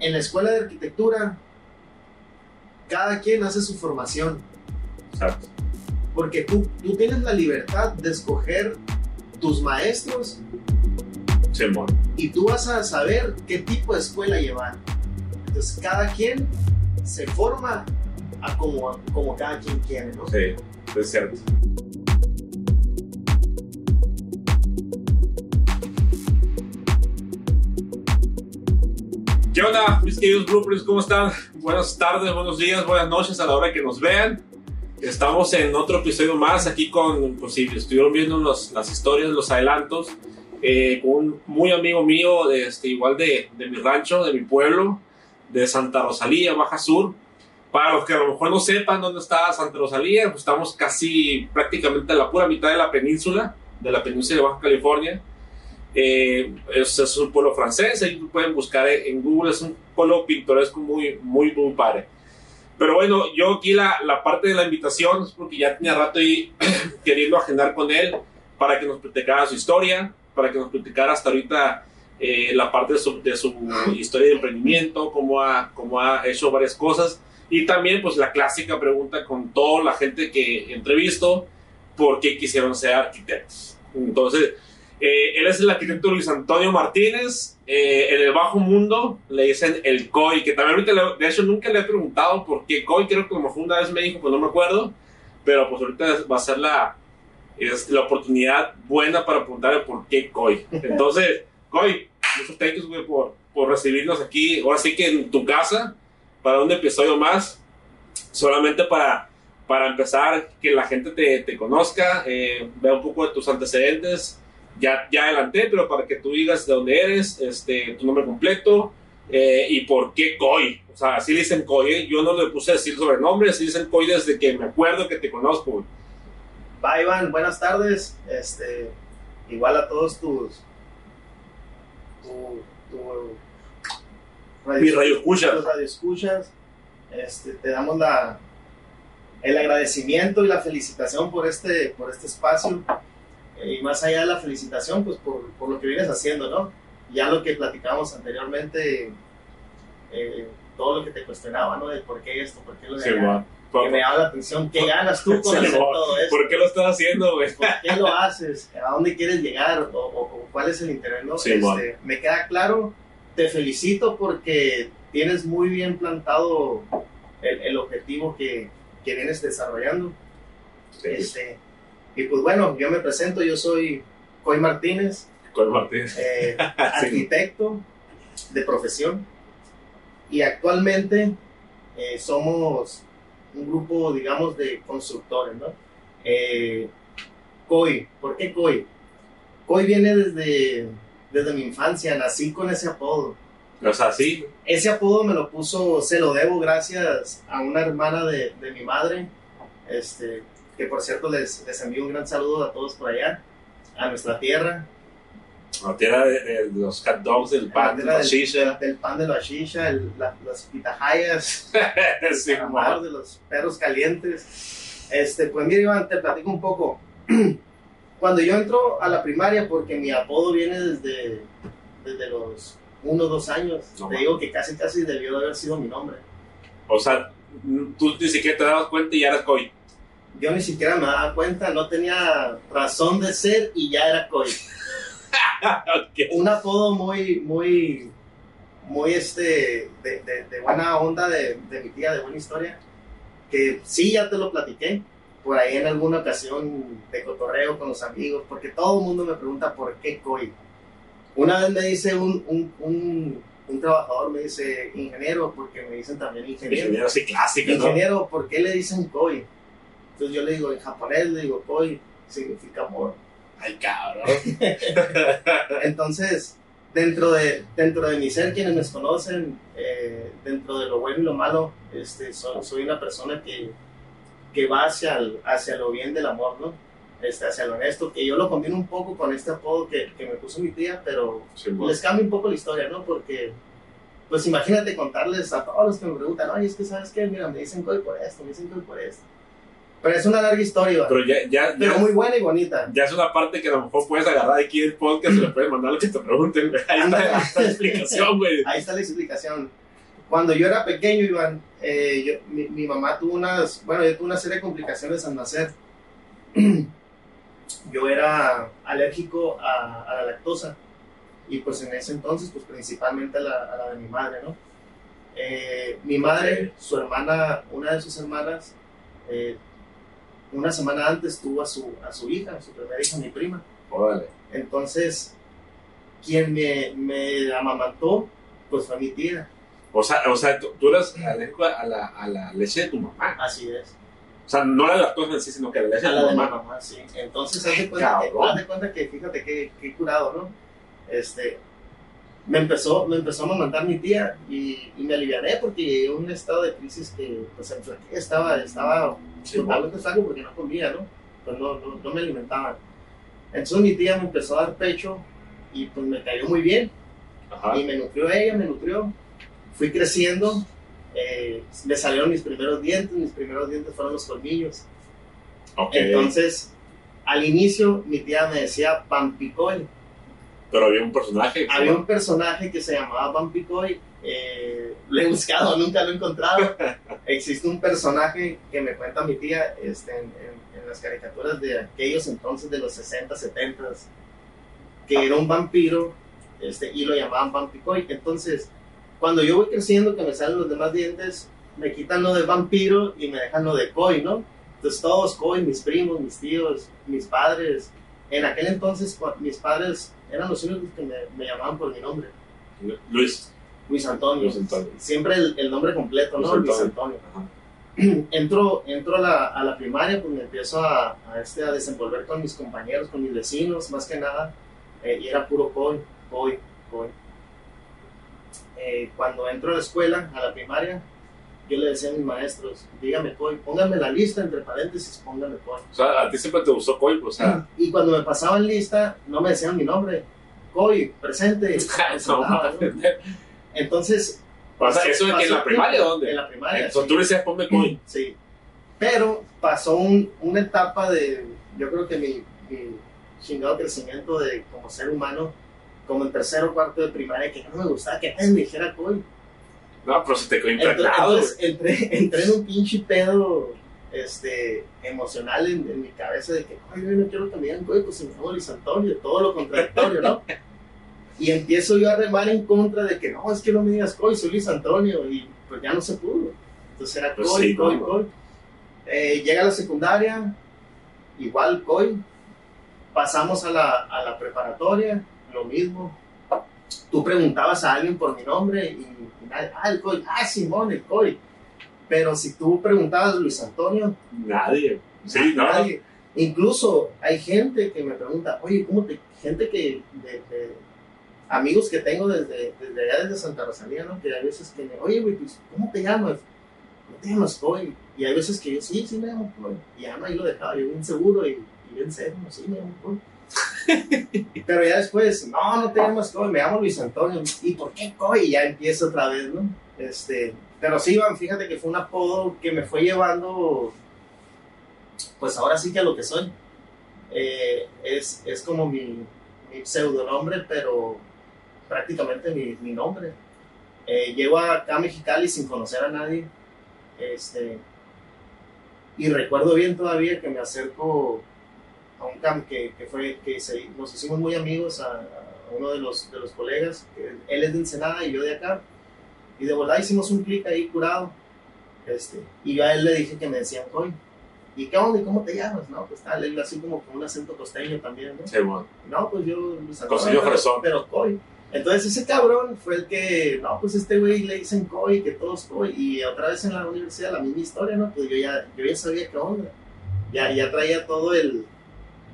en la escuela de arquitectura, cada quien hace su formación. Exacto. Porque tú, tú tienes la libertad de escoger tus maestros y tú vas a saber qué tipo de escuela llevar. Entonces, cada quien se forma a como, como cada quien quiere, ¿no? Sí, es cierto. ¿Qué onda, mis queridos groupers? ¿Cómo están? Buenas tardes, buenos días, buenas noches a la hora que nos vean. Estamos en otro episodio más aquí con, pues si estuvieron viendo los- las historias, los adelantos, eh, con un muy amigo mío, este, igual de, de mi rancho, de mi pueblo, de Santa Rosalía, Baja Sur. Para los que a lo mejor no sepan dónde está Santa Rosalía, pues estamos casi prácticamente a la pura mitad de la península, de la península de Baja California. Eh, es, es un pueblo francés, ahí pueden buscar en Google, es un pueblo pintoresco muy, muy, muy padre. Pero bueno, yo aquí la, la parte de la invitación es porque ya tenía rato ahí queriendo agendar con él para que nos platicara su historia, para que nos platicara hasta ahorita eh, la parte de su, de su historia de emprendimiento, cómo ha, cómo ha hecho varias cosas. Y también, pues, la clásica pregunta con toda la gente que entrevisto, ¿por qué quisieron ser arquitectos? Entonces, eh, él es el arquitecto Luis Antonio Martínez. eh, en el bajo mundo le dicen el COI, que también ahorita, le- de hecho, nunca le he preguntado por qué COI. Creo que como fue una vez me dijo, pues no me acuerdo. Pero pues ahorita va a ser la, es la oportunidad buena para preguntarle por qué COI. Entonces, COI, muchas gracias, güey, por, por recibirnos aquí. Ahora sí que en tu casa, para un episodio más, solamente para, para empezar, que la gente te, te conozca, eh, vea un poco de tus antecedentes. Ya, ya adelanté, pero para que tú digas de dónde eres, este, tu nombre completo eh, y por qué COI. O sea, así le dicen COI. ¿eh? Yo no le puse a decir sobrenombre, así dicen COI desde que me acuerdo que te conozco. Va, Iván, buenas tardes. Este, igual a todos tus. Tu, tu radio- Mi radio escucha. tus radioescuchas. Este, te damos la, el agradecimiento y la felicitación por este, por este espacio. Y más allá de la felicitación, pues por, por lo que vienes haciendo, ¿no? Ya lo que platicamos anteriormente, eh, todo lo que te cuestionaba, ¿no? De por qué esto, por qué lo de Sí, allá. que me llama la atención, ¿qué ganas tú con Sí, hacer todo esto? ¿Por qué lo estás haciendo, güey? ¿Por qué lo haces? ¿A dónde quieres llegar? ¿O, o- o cuál es el interés? ¿no? Sí, Este. Me queda claro, te felicito porque tienes muy bien plantado el, el objetivo que, que vienes desarrollando. Este, y pues bueno, yo me presento, yo soy Coy Martínez, Con Martínez. eh, arquitecto de profesión y actualmente eh, somos un grupo, digamos, de constructores, ¿no? Eh, COI, ¿por qué COI? COI viene desde, desde mi infancia, nací con ese apodo. O sea, sí. Ese apodo me lo puso, se lo debo gracias a una hermana de, de mi madre, este, que por cierto les, les envío un gran saludo a todos por allá, a nuestra tierra, La tierra de, de los hot dogs, del pan, de la del- shisha. del pan de la shisha, el- la- las pitahayas, Sí, amor de los perros calientes. Este, pues mira, Iván, te platico un poco. Cuando yo entro a la primaria, porque mi apodo viene desde, desde los uno o dos años, No, te man. digo que casi casi debió de haber sido mi nombre. O sea, tú ni siquiera te dabas cuenta y ya eras COI. Yo ni siquiera me daba cuenta, no tenía razón de ser y ya era Coy. Ok. un apodo muy, muy, muy este, de, de- de buena onda de, de mi tía, de buena historia, que sí, ya te lo platiqué, por ahí en alguna ocasión de cotorreo con los amigos, porque todo el mundo me pregunta por qué COI. Una vez me dice un, un, un, un trabajador, me dice ingeniero, porque me dicen también ingeniero. Ingeniero así clásico, ¿no? Ingeniero, ¿por qué le dicen COI? Entonces yo le digo, en japonés le digo COI, significa amor. Ay, cabrón. Entonces, dentro de, dentro de mi ser, quienes me conocen, eh, dentro de lo bueno y lo malo, este, soy, soy una persona que, que va hacia, el- hacia lo bien del amor, ¿no? Este, hacia lo honesto, que yo lo combino un poco con este apodo que, que me puso mi tía, pero Sí, bueno. les cambio un poco la historia, ¿no? Porque, pues imagínate contarles a todos los que me preguntan, oye, es que sabes qué, mira, me dicen COI por esto, me dicen COI por esto. Pero es una larga historia, Pero ya, ya, pero ya, muy buena y bonita. ya es una parte que a lo mejor puedes agarrar aquí el podcast y le puedes mandar lo que te pregunten. Ahí está, la explicación, güey. Ahí está la explicación. Cuando yo era pequeño, Iván, eh, yo- mi, mi mamá tuvo unas, bueno, yo tuve una serie de complicaciones al nacer. Yo era alérgico a, a la lactosa y pues en ese entonces, pues principalmente a la, a la de mi madre, ¿no? Eh, mi madre, su hermana, una de sus hermanas, eh, una semana antes tuvo a su, a su hija, su primera hija, mi prima. Órale. Entonces, quien me, me amamantó, pues fue mi tía. O sea, o sea tú, tú eras alérgico a la, a la leche de tu mamá. Así es. O sea, no la lactosa en sí, sino que la leche A de la tu de mi mamá. mamá, sí. Entonces, haz de cuenta, que, haz de cuenta que, fíjate qué, qué curado, ¿no? Este, me empezó, me empezó a amamantar mi tía y, y me aliviané porque a un estado de crisis que, pues, estaba, estaba Sí, totalmente flaco porque no comía, ¿no? Pues no, no, no me alimentaban. Entonces mi tía me empezó a dar pecho y pues me cayó muy bien. Ajá. Y me nutrió ella, me nutrió. Fui creciendo, eh, me salieron mis primeros dientes, mis primeros dientes fueron los colmillos. Ok. Entonces, al inicio mi tía me decía Pampicoy. Pero había un personaje. Había un personaje que se llamaba Pampicoy. Eh, lo he buscado, nunca lo he encontrado. Existe un personaje que me cuenta mi tía este, en, en- en las caricaturas de aquellos entonces de los 60, 70, que era un vampiro este, y lo llamaban Pampicoy. Entonces, cuando yo voy creciendo, que me salen los demás dientes, me quitan lo de vampiro y me dejan lo de Coy, ¿no? Entonces todos Coy, mis primos, mis tíos, mis padres. En aquel entonces mis padres eran los únicos que me, me llamaban por mi nombre. Luis. Luis Antonio. Luis Antonio. Siempre el, el nombre completo, ¿no? Luis Luis Antonio. Antonio. Ajá. entro, entro a, la, a la primaria, pues me empiezo a, a, este, a desenvolver con mis compañeros, con mis vecinos, más que nada, eh, y era puro COI, COI, COI. Eh, cuando entro a la escuela, a la primaria, yo le decía a mis maestros, dígame COI, pónganme la lista, entre paréntesis, pónganme COI. O sea, a ti siempre te gustó Coy, o sea. Y cuando me pasaban lista, no me decían mi nombre, COI, presente. no, ¿no? Entonces, sea, ¿eso que en la primaria dónde? En la primaria. Entonces sí. tú le decías, ponme Coy. Sí. Pero pasó un- una etapa de, yo creo que mi, mi chingado crecimiento de como ser humano, como en tercero o cuarto de primaria, que no me gustaba que nadie me dijera coy. No, pero se te quedó impregnado. entonces entré, entré en un pinche pedo este, emocional en, en mi cabeza de que, ay, yo no quiero que me digan coy, pues si me Luis Antonio, todo lo contradictorio, ¿no? Y empiezo yo a remar en contra de que no, es que no me digas coy, soy Luis Antonio, y pues ya no se pudo. Entonces era Pues coy, sí, coy, no, coy. Eh, llega a la secundaria, igual coy. Pasamos a la, a la preparatoria, lo mismo. Tú preguntabas a alguien por mi nombre y, y nadie, ah, el coy, ah, Simón, el coy. Pero si tú preguntabas Luis Antonio, Nadie. Sí, no. nadie. Incluso hay gente que me pregunta, oye, ¿cómo te.? Gente que. De, de- amigos que tengo desde, desde allá, desde Santa Rosalía, ¿no? Que hay veces que me. Oye, güey, pues, ¿cómo te llamas? No te llamas Coy. Y hay veces que yo, sí, sí me llamo Coy. Y ya no, ahí lo dejaba, yo bien seguro y, y bien serio, no, sí me llamo Coy. Pero ya después, no, no te llamas Coy, me llamo Luis Antonio. ¿Y por qué Coy? Y ya empiezo otra vez, ¿no? Este, pero sí, Iván, fíjate que fue un apodo que me fue llevando, pues ahora sí que a lo que soy. Eh, es, es como mi, mi pseudonombre, pero prácticamente mi, mi nombre. Eh, llego acá a Mexicali sin conocer a nadie. Este, y recuerdo bien todavía que me acerco a un camp que, que fue que se- nos hicimos muy amigos a, a uno de los, de los colegas, él es de Ensenada y yo de acá, y de verdad hicimos un clic ahí curado, este, y yo a él le dije que me decían Coy, ¿y qué onda? ¿Y cómo te llamas? No, pues tal, él así como con un acento costeño también, ¿no? Sí, bueno. No, pues yo, Luis Antonio, Costeño pero- fresón. pero Coy. Entonces ese cabrón fue el que, no, pues este güey le dicen Coy, que todos Coy, y otra vez en la universidad la misma historia, ¿no? Pues yo ya, yo ya sabía qué onda, ya, ya traía todo el,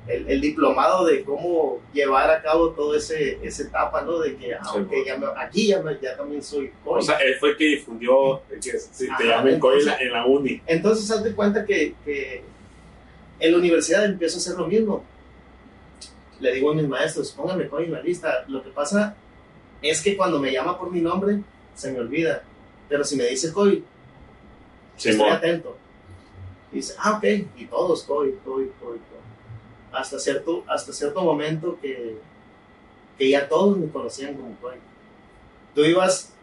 el, el diplomado de cómo llevar a cabo todo ese, ese etapa, ¿no? De que, ah, Sí, ya me- aquí ya, me- ya también soy Coy. O sea, él fue el que difundió que si te llamen Coy en la, uni. Entonces, haz de cuenta que, que en la universidad empiezo a hacer lo mismo. Le digo a mis maestros, pónganme Coy en la lista. Lo que pasa es que cuando me llama por mi nombre, se me olvida. Pero si me dice Coy, estoy Simón. atento. Y dice, ah, ok, y todos Coy, Coy, Coy, Coy. Hasta cierto, hasta cierto momento que, que ya todos me conocían como Coy. Tú ibas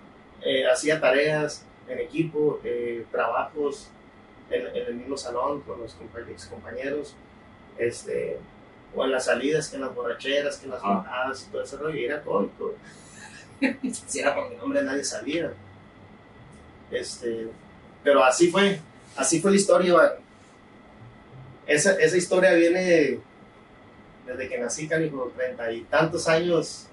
eh, hacía tareas en equipo, eh, trabajos en, en el mismo salón con los compa- compañeros, este, o en las salidas, que en las borracheras, que en las Ah. y todo ese rollo, y era alcohólico. si era por mi nombre nadie sabía. Este, pero así fue, así fue la historia. Esa, esa historia viene desde que nací, canijo, treinta y tantos años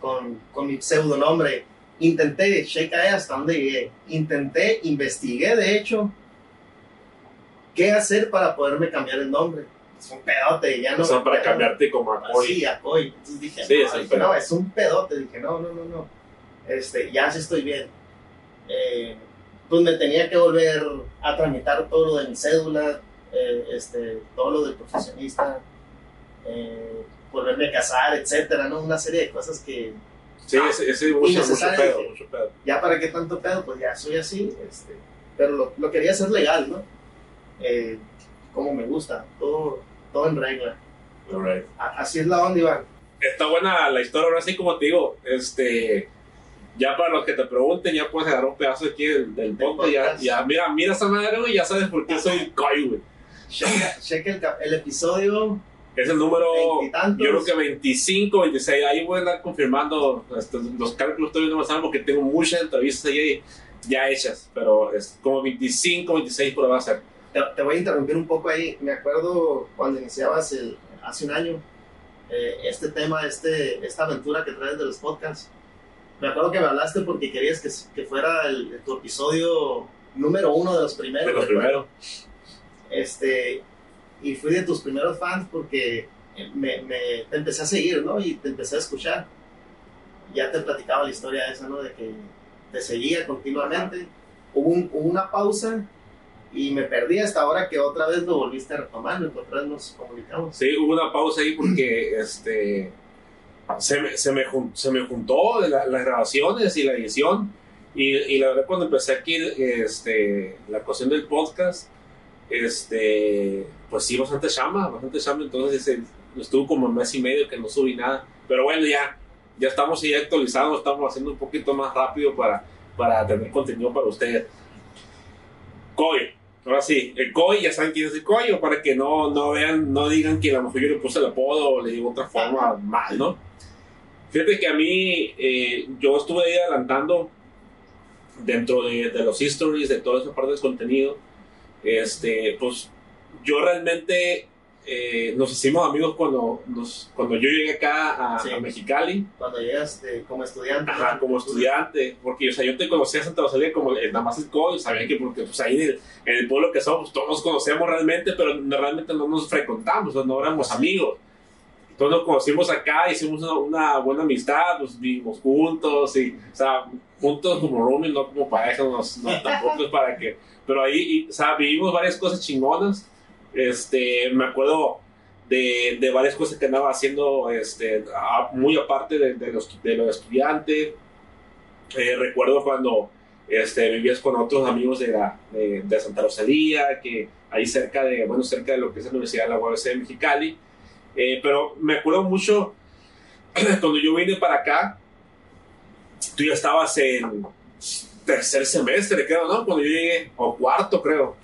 con, con mi pseudonombre. Intenté, checa hasta dónde llegué. Intenté, investigué, de hecho, qué hacer para poderme cambiar el nombre. Es un pedote, ya no. o sea, para cambiarte como a Coy. Sí, a. Entonces dije, Sí, no, es dije, no, es un pedote. Dije, no, no, no, no. Este, ya sí estoy bien. Eh, pues me tenía que volver a tramitar todo lo de mi cédula, eh, este, todo lo del profesionista, eh, volverme a casar, etcétera, ¿no? Una serie de cosas que Sí, ese, ese mucho, mucho Innecesario. pedo, mucho pedo. ya para qué tanto pedo, pues ya soy así, este, pero lo, lo quería hacer legal, ¿no? Eh, como me gusta, todo, todo en regla. Alright. A- así es la onda, Iván. Está buena la historia, ahora sí, como te digo, este. Ya para los que te pregunten, ya puedes agarrar un pedazo aquí del, del podcast. Ya, podcast. ya, mira, mira esa madre, güey, ya sabes por qué soy Coy, güey. Checa, checa el, el episodio Es el número, yo creo que 25, 26. Ahí voy a andar confirmando los cálculos. Todavía no me saben porque tengo muchas entrevistas ahí ya hechas, pero es como 25, 26 por va a ser. Te, te voy a interrumpir un poco ahí. Me acuerdo cuando iniciabas el, hace un año eh, este tema, este, esta aventura que traes de los podcasts. Me acuerdo que me hablaste porque querías que, que fuera el, tu episodio número uno de los primeros. De los primeros. Este, y fui de tus primeros fans porque me, me- te empecé a seguir, ¿no? Y te empecé a escuchar. Ya te platicaba la historia esa, ¿no? De que te seguía continuamente. Hubo, un- hubo una pausa y me perdí hasta ahora que otra vez lo volviste a retomar, otra vez nos comunicamos. Sí, hubo una pausa ahí porque este, se, me, se, me, se me juntó la- las grabaciones y la edición. Y, y la verdad, cuando empecé aquí este, la cuestión del podcast, este, pues sí, bastante chamba, bastante chamba. Entonces, eh, estuvo como un mes y medio que no subí nada. Pero bueno, ya, ya estamos ahí actualizados, estamos haciendo un poquito más rápido para, para tener contenido para ustedes. Coy, ahora sí, el Coy, ya saben quién es el Coy, o para que no, no vean, no digan que a lo mejor yo le puse el apodo o le digo otra forma mal, ¿no? Fíjate que a mí, eh, yo estuve ahí adelantando dentro de, de los histories, de toda esa parte del contenido, este, pues yo realmente eh, nos hicimos amigos cuando, nos, cuando yo llegué acá a, Sí. a Mexicali, Cuando llegas de- como estudiante. Ajá, como estudiante, porque o sea, yo te conocía a Santa Rosalía como el- más el código, sabía que porque pues ahí en el, en el pueblo que somos, todos nos conocemos realmente, pero no- realmente no nos frecuentamos, sea, no éramos amigos. Entonces nos conocimos acá, hicimos una, una buena amistad, pues vivimos juntos, y, o sea, juntos como rooming, no como pareja, no, no, tampoco es para que, pero ahí, y, o sea, vivimos varias cosas chingonas, este, me acuerdo de, de varias cosas que andaba haciendo, este, muy aparte de, de los, de los estudiantes, Eh, recuerdo cuando este, vivías con otros amigos de, la, de Santa Rosalía, que ahí cerca de, bueno, cerca de lo que es la Universidad de la UABC de Mexicali. Eh, pero me acuerdo mucho cuando yo vine para acá, tú ya estabas en tercer semestre, creo, ¿no? Cuando yo llegué, o cuarto, creo.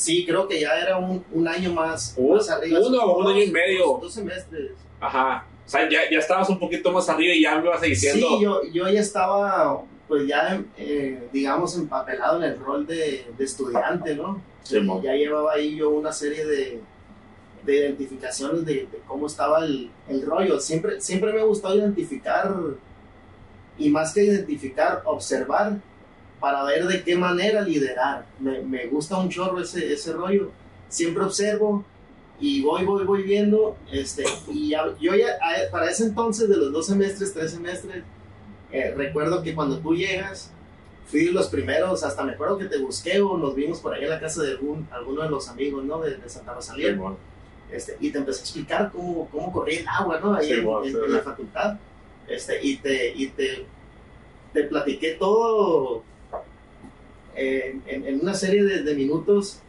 Sí, creo que ya era un, un año más, Un- más arriba. uno o un año y medio. Dos, dos semestres. Ajá. O sea, ya, ya estabas un poquito más arriba y ya me ibas diciendo. Sí, yo, yo ya estaba, pues ya, eh, digamos, empapelado en el rol de, de estudiante, ¿no? Sí, mo. ya llevaba ahí yo una serie de, de identificaciones de, de cómo estaba el, el rollo. Siempre, siempre me ha gustado identificar, y más que identificar, observar para ver de qué manera liderar. Me, me gusta un chorro ese, ese rollo. Siempre observo y voy, voy, voy viendo. Este, y ya- yo ya, a- para ese entonces, de los dos semestres, tres semestres, eh, recuerdo que cuando tú llegas, fui los primeros, hasta me acuerdo que te busqué o nos vimos por ahí en la casa de algún, alguno de los amigos, ¿no? De, de Santa Rosalía. Sí, mo. Este, y te empecé a explicar cómo, cómo corría el agua, ¿no? Ahí Sí, en, bueno, en- sí, en la facultad. Este, y te, y te, te platiqué todo en, en- en una serie de, de minutos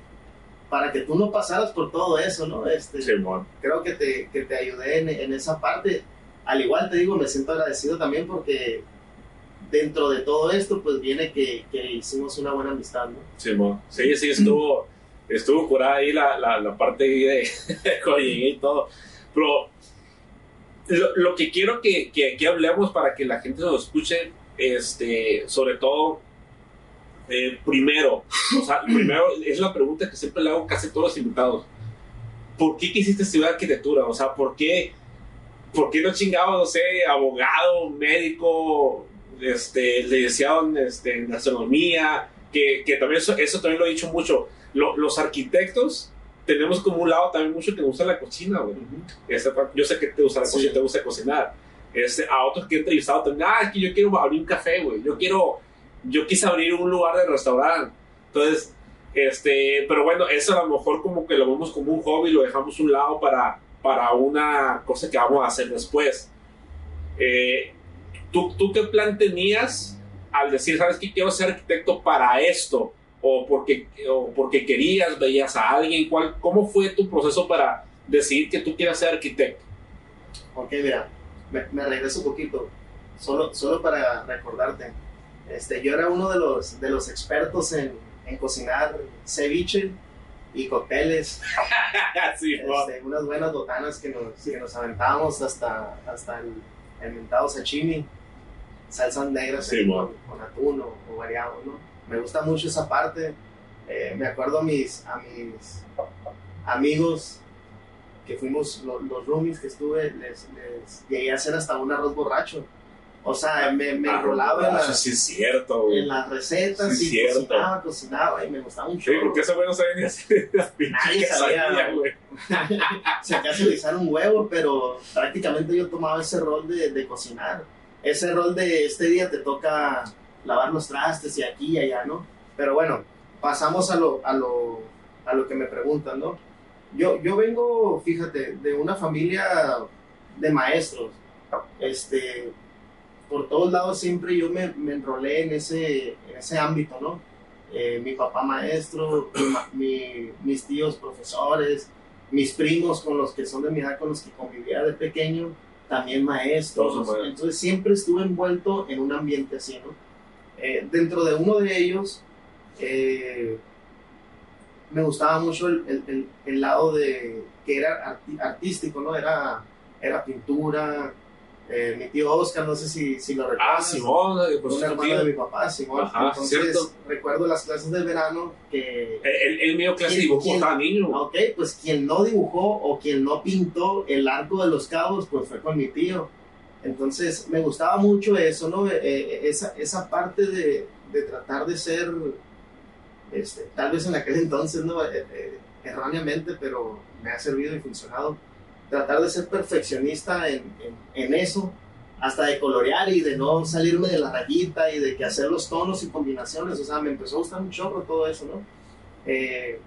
para que tú no pasaras por todo eso, ¿no? Este, Sí, mo. creo que te, que te ayudé en, en esa parte. Al igual te digo, me siento agradecido también porque dentro de todo esto, pues viene que, que hicimos una buena amistad, ¿no? Sí, mo. sí, sí, estuvo, estuvo curada ahí la, la, la parte de llegué y todo. Pero lo, lo que quiero que, que aquí hablemos para que la gente nos escuche, este, sobre todo, eh, primero, o sea, primero es la pregunta que siempre le hago a casi todos los invitados. ¿Por qué quisiste estudiar arquitectura? O sea, ¿por qué, por qué no chingado, no sé, abogado, médico, este, licenciado en, este, en gastronomía? Que, que también eso, eso también lo he dicho mucho. Lo- los arquitectos tenemos como un lado también mucho que nos gusta la cocina, güey. Esa parte- yo sé que te gusta la Sí. cocina, te gusta cocinar. Este, a otros que he entrevistado también, ah, es que yo quiero abrir un café, güey. Yo quiero, yo quise abrir un lugar de restaurante. Entonces, este, pero bueno, eso a lo mejor como que lo vemos como un hobby, lo dejamos un lado para, para una cosa que vamos a hacer después. Eh, ¿tú, ¿Tú qué plan tenías al decir, sabes que quiero ser arquitecto para esto? ¿O porque, o porque querías, veías a alguien? ¿Cuál, ¿Cómo fue tu proceso para decidir que tú quieras ser arquitecto? Ok, mira, me, me regreso un poquito, solo, solo para recordarte. Este, yo era uno de los, de los expertos en, en cocinar ceviche y cócteles, sí, este, unas buenas botanas que nos, que nos aventábamos hasta, hasta el, el mentado sashimi, salsas negras Sí, con, con atún o, o variado, ¿no? Me gusta mucho esa parte. Eh, me acuerdo a mis, a mis amigos que fuimos lo- los roomies que estuve, les, les llegué a hacer hasta un arroz borracho. O sea, me, me enrolaba en, las- sí es cierto, güey. en las recetas Sí, y cocinaba, cocinaba y me gustaba un Sí, chorro. porque ese güey no sabía ni hacer las Nadie sabía, güey. Se acaso guisar un huevo, pero prácticamente yo tomaba ese rol de, de cocinar. Ese rol de este día te toca lavar los trastes y aquí y allá, ¿no? Pero bueno, pasamos a lo, a lo, a lo que me preguntan, ¿no? Yo, yo vengo, fíjate, de una familia de maestros. Este, por todos lados siempre yo me, me enrolé en ese, en ese ámbito, ¿no? Eh, mi papá maestro, mi mis tíos profesores, mis primos con los que son de mi edad, con los que convivía de pequeño, también maestros. Entonces siempre estuve envuelto en un ambiente así, ¿no? Eh, dentro de uno de ellos, eh, me gustaba mucho el, el- el- el lado de que era arti- artístico, ¿no? Era, era pintura. Eh, mi tío Oscar, no sé si, si lo recuerdas. Ah, Simón, eh, pues un hermano tío. de mi papá, Simón. Ajá, Entonces, cierto. recuerdo las clases de verano que Él, él me dio clase de ¿Quién- dibujo quién? estaba niño. güey. Ok, pues quien no dibujó o quien no pintó el arco de los cabos, pues fue con mi tío. Entonces me gustaba mucho eso, ¿no? Eh, eh, esa, esa parte de, de tratar de ser, este, tal vez en aquel entonces, ¿no? Eh, eh, erróneamente, pero me ha servido y funcionado. Tratar de ser perfeccionista en, en, eso, hasta de colorear y de no salirme de la rayita y de que hacer los tonos y combinaciones. O sea, me empezó a gustar un chorro todo eso, ¿no? Eh,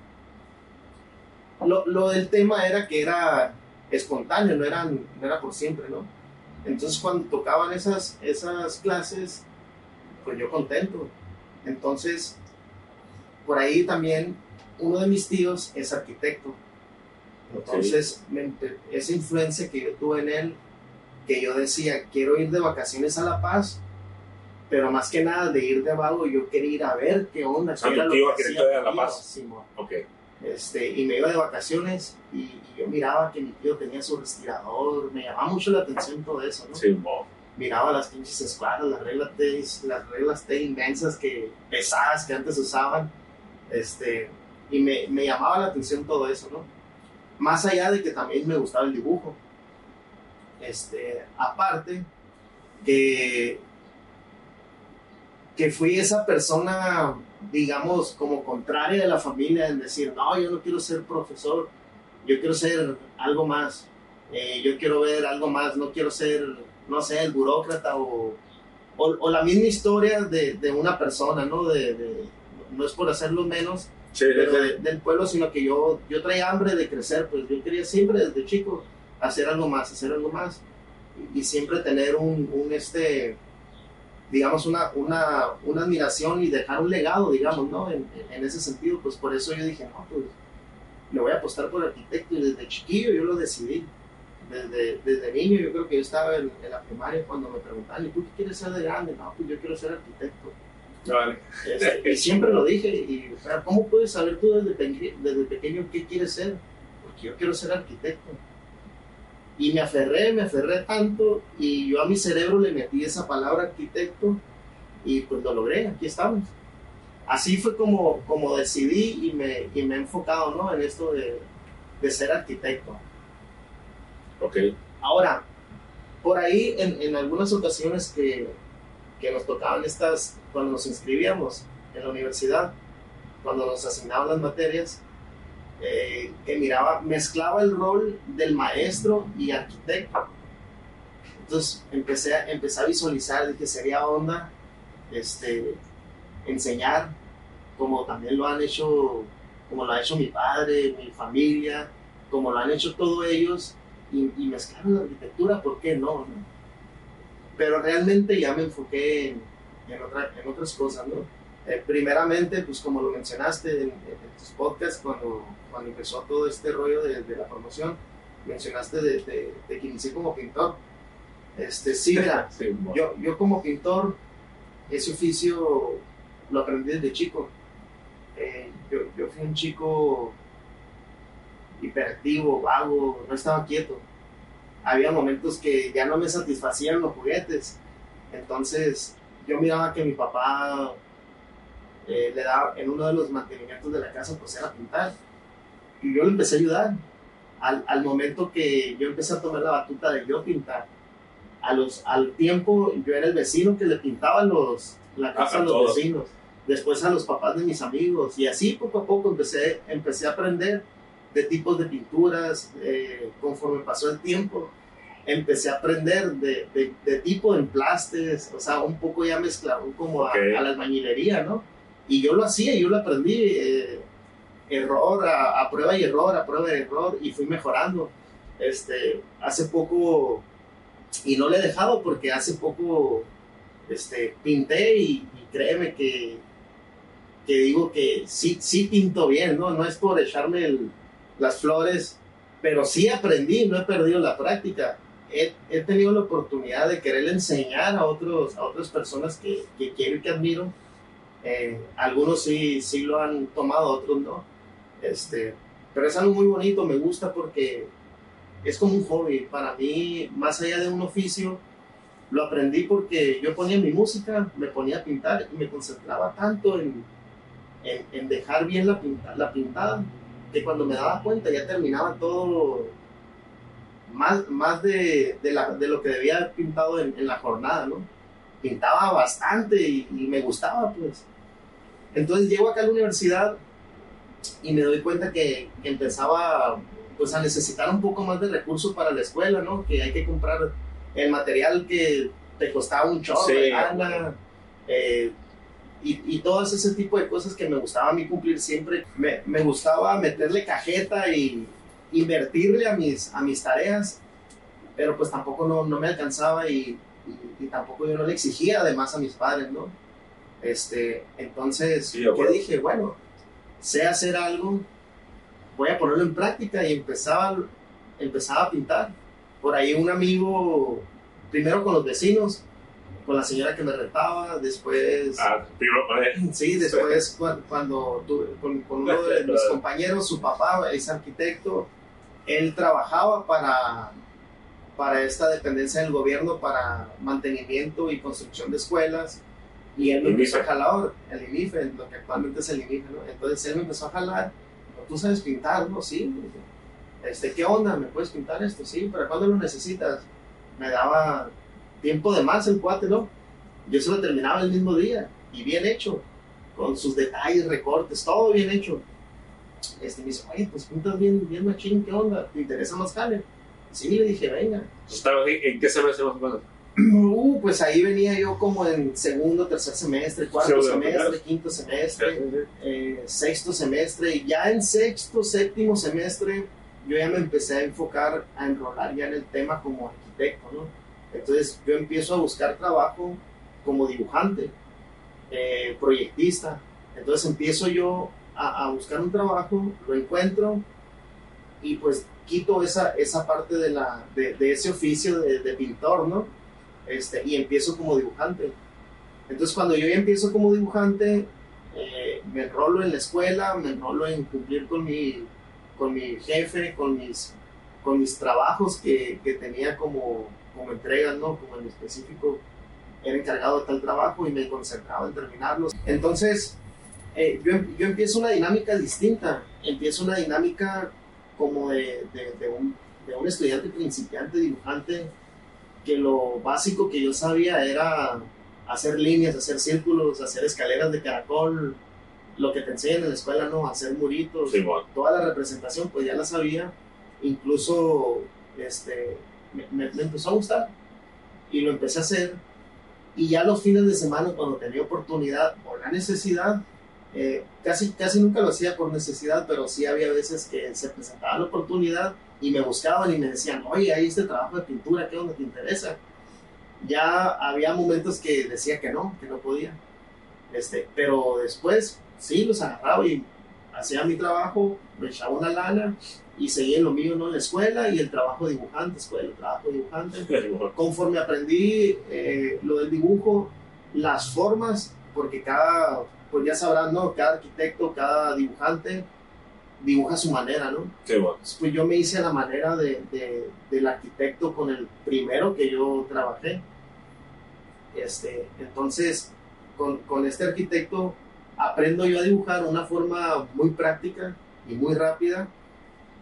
lo, lo del tema era que era espontáneo, no, no era por siempre, ¿no? Entonces cuando tocaban esas, esas clases, pues yo contento. Entonces, por ahí también uno de mis tíos es arquitecto. Entonces, me empe- esa influencia que yo tuve en él, que yo decía, quiero ir de vacaciones a La Paz, pero más que nada de ir de vago, yo quería ir a ver qué onda. Qué era lo que hacía de La Paz. Simón. Ok. Este, y me iba de vacaciones y, y yo miraba que mi tío tenía su respirador, me llamaba mucho la atención todo eso, ¿no? Simón. Miraba las pinches escuadras, las reglas T, las reglas T inmensas que pesadas que antes usaban, este, y me, me llamaba la atención todo eso, ¿no? Más allá de que también me gustaba el dibujo. Este, aparte que que fui esa persona, digamos, como contraria de la familia en decir, no, yo no quiero ser profesor, yo quiero ser algo más, eh, yo quiero ver algo más, no quiero ser, no sé, el burócrata o, o, la misma historia de, de una persona, ¿no? De- no es por hacerlo menos, Sí, pero sí, de- del pueblo, sino que yo, yo traía hambre de crecer, pues yo quería siempre desde chico hacer algo más, hacer algo más y, y siempre tener un, un, este, digamos, una, una, una admiración y dejar un legado, digamos, ¿no? En, en ese sentido, pues por eso yo dije, no, pues le voy a apostar por arquitecto y desde chiquillo yo lo decidí. desde, desde niño, yo creo que yo estaba en, en la primaria cuando me preguntaban, ¿y tú qué quieres ser de grande? No, pues yo quiero ser arquitecto. Vale. Este, y siempre lo dije, y, o sea, ¿cómo puedes saber tú desde, desde pequeño qué quieres ser? Porque yo quiero ser arquitecto. Y me aferré, me aferré tanto, y yo a mi cerebro le metí esa palabra arquitecto, y pues lo logré, aquí estamos. Así fue como, como decidí y me, y me he enfocado ¿no? en esto de, de ser arquitecto. Ok. Ahora, por ahí en, en algunas ocasiones que, que nos tocaban estas, cuando nos inscribíamos en la universidad, cuando nos asignaban las materias, eh, que miraba, mezclaba el rol del maestro y arquitecto. Entonces empecé a, empecé a visualizar de que sería onda este, enseñar, como también lo han hecho, como lo ha hecho mi padre, mi familia, como lo han hecho todos ellos, y, y mezclar la arquitectura, ¿por qué no? no? Pero realmente ya me enfoqué en, en, otra- en otras cosas, ¿no? Eh, primeramente, pues como lo mencionaste en, en tus podcasts, cuando, cuando empezó todo este rollo de, de la promoción, mencionaste de, de- de que inicié como pintor. Este, sí, mira, Sí, bueno. yo, yo como pintor, ese oficio lo aprendí desde chico. Eh, yo, yo fui un chico hiperactivo, vago, no estaba quieto. Había momentos que ya no me satisfacían los juguetes. Entonces yo miraba que mi papá eh, le daba, en uno de los mantenimientos de la casa, pues era pintar. Y yo le empecé a ayudar. Al, al momento que yo empecé a tomar la batuta de yo pintar, a los, al tiempo yo era el vecino que le pintaba los, la casa a a los todos. vecinos, después a los papás de mis amigos y así poco a poco empecé, empecé a aprender de tipos de pinturas, eh, conforme pasó el tiempo empecé a aprender de, de, de tipo de emplastes, o sea, un poco ya mezclado como a, Ok. a la albañilería, ¿no? Y yo lo hacía, yo lo aprendí, eh, error, a, a prueba y error, a prueba y error, y fui mejorando. Este, hace poco, y no le he dejado porque hace poco este, pinté y, y créeme que, que digo que sí, sí pinto bien, ¿no? No es por echarme el- las flores, pero sí aprendí, no he perdido la práctica. He, tenido la oportunidad de querer enseñar a, otros, a otras personas que, que quiero y que admiro. Eh, algunos sí, sí lo han tomado, otros no. Este, pero es algo muy bonito, me gusta porque es como un hobby. Para mí, más allá de un oficio, lo aprendí porque yo ponía mi música, me ponía a pintar y me concentraba tanto en, en, en dejar bien la, pinta, la pintada que cuando me daba cuenta ya terminaba todo más, más de, de, la- de lo que debía haber pintado en, en la jornada, ¿no? Pintaba bastante y, y me gustaba, pues. Entonces llego acá a la universidad y me doy cuenta que, que empezaba pues a necesitar un poco más de recursos para la escuela, ¿no? Que hay que comprar el material que te costaba un chorro Sí. eh, y, y todo ese tipo de cosas que me gustaba a mí cumplir siempre. Me, me gustaba meterle cajeta y invertirle a mis, a mis tareas, pero pues tampoco no, no me alcanzaba y, y- y tampoco yo no le exigía además a mis padres, ¿no? Este, entonces, Sí, de ¿qué acuerdo. dije? Bueno, sé hacer algo, voy a ponerlo en práctica y empezaba, empezaba a pintar. Por ahí un amigo, primero con los vecinos, con la señora que me retaba, después... Ah, primero, Sí, después cu- cuando tuve con, con uno de mis compañeros, su papá es arquitecto, él trabajaba para, para esta dependencia del gobierno para mantenimiento y construcción de escuelas y él me empezó a jalar, el INIFE, lo que actualmente es el INIFE, ¿no? Entonces él me empezó a jalar, tú sabes pintar, ¿no? Sí, este, ¿qué onda? ¿Me puedes pintar esto? Sí, ¿para cuándo lo necesitas? Me daba tiempo de más el cuate, ¿no? Yo se lo terminaba el mismo día y bien hecho, con sus detalles, recortes, todo bien hecho. Este me dice, oye, pues pintas bien, bien machín, ¿qué onda? ¿Te interesa más jale? Sí, le dije, venga. estaba en, ¿en qué semestre más o menos? Uh, pues ahí venía yo como en segundo, tercer semestre, cuarto Segundo, semestre, quinto semestre, eh, sexto semestre, y ya en sexto, séptimo semestre, yo ya me empecé a enfocar, a enrolar ya en el tema como arquitecto, ¿no? Entonces yo empiezo a buscar trabajo como dibujante, eh, proyectista. Entonces empiezo yo a, buscar un trabajo, lo encuentro y pues quito esa, esa parte de, la, de, ese oficio de, de, pintor, ¿no? Este, y empiezo como dibujante. Entonces cuando yo ya empiezo como dibujante, eh, me enrolo en la escuela, me enrolo en cumplir con mi, con mi jefe, con mis, con mis trabajos que, que tenía como, como entregas, ¿no? Como en específico era encargado de tal trabajo y me concentraba en terminarlos. Entonces, eh, yo, yo empiezo una dinámica distinta, empiezo una dinámica como de, de, de, un, de, un, estudiante principiante, dibujante, que lo básico que yo sabía era hacer líneas, hacer círculos, hacer escaleras de caracol, lo que te enseñan en la escuela, ¿no? Hacer muritos, Sí, bueno. toda la representación, pues ya la sabía, incluso este, me, me, empezó a gustar y lo empecé a hacer. Y ya los fines de semana, cuando tenía oportunidad o la necesidad, eh, casi, casi nunca lo hacía por necesidad, pero sí había veces que se presentaba la oportunidad y me buscaban y me decían, oye, hay este trabajo de pintura, ¿qué onda te interesa? Ya había momentos que decía que no, que no podía. Este, pero después sí los agarraba y hacía mi trabajo, me echaba una lana y seguía en lo mío, ¿no? En la escuela y el trabajo dibujante, escuela, el trabajo dibujante. Conforme aprendí eh, lo del dibujo, las formas, porque cada pues ya sabrán, ¿no? Cada arquitecto, cada dibujante dibuja a su manera, ¿no? Qué bueno. Pues yo me hice a la manera de, de, del arquitecto con el primero que yo trabajé. Este, entonces, con, con este arquitecto aprendo yo a dibujar una forma muy práctica y muy rápida.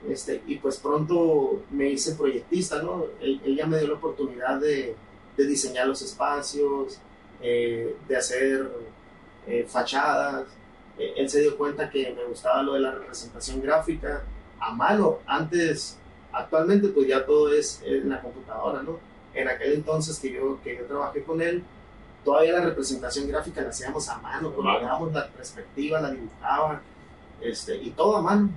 Este, y pues pronto me hice proyectista, ¿no? Él, él ya me dio la oportunidad de, de diseñar los espacios, eh, de hacer eh, fachadas. Eh, él se dio cuenta que me gustaba lo de la representación gráfica a mano. Antes, actualmente, pues ya todo es en la computadora, ¿no? En aquel entonces que yo, que yo trabajé con él, todavía la representación gráfica la hacíamos a mano, coloreábamos la perspectiva, la dibujaba, este, y todo a mano.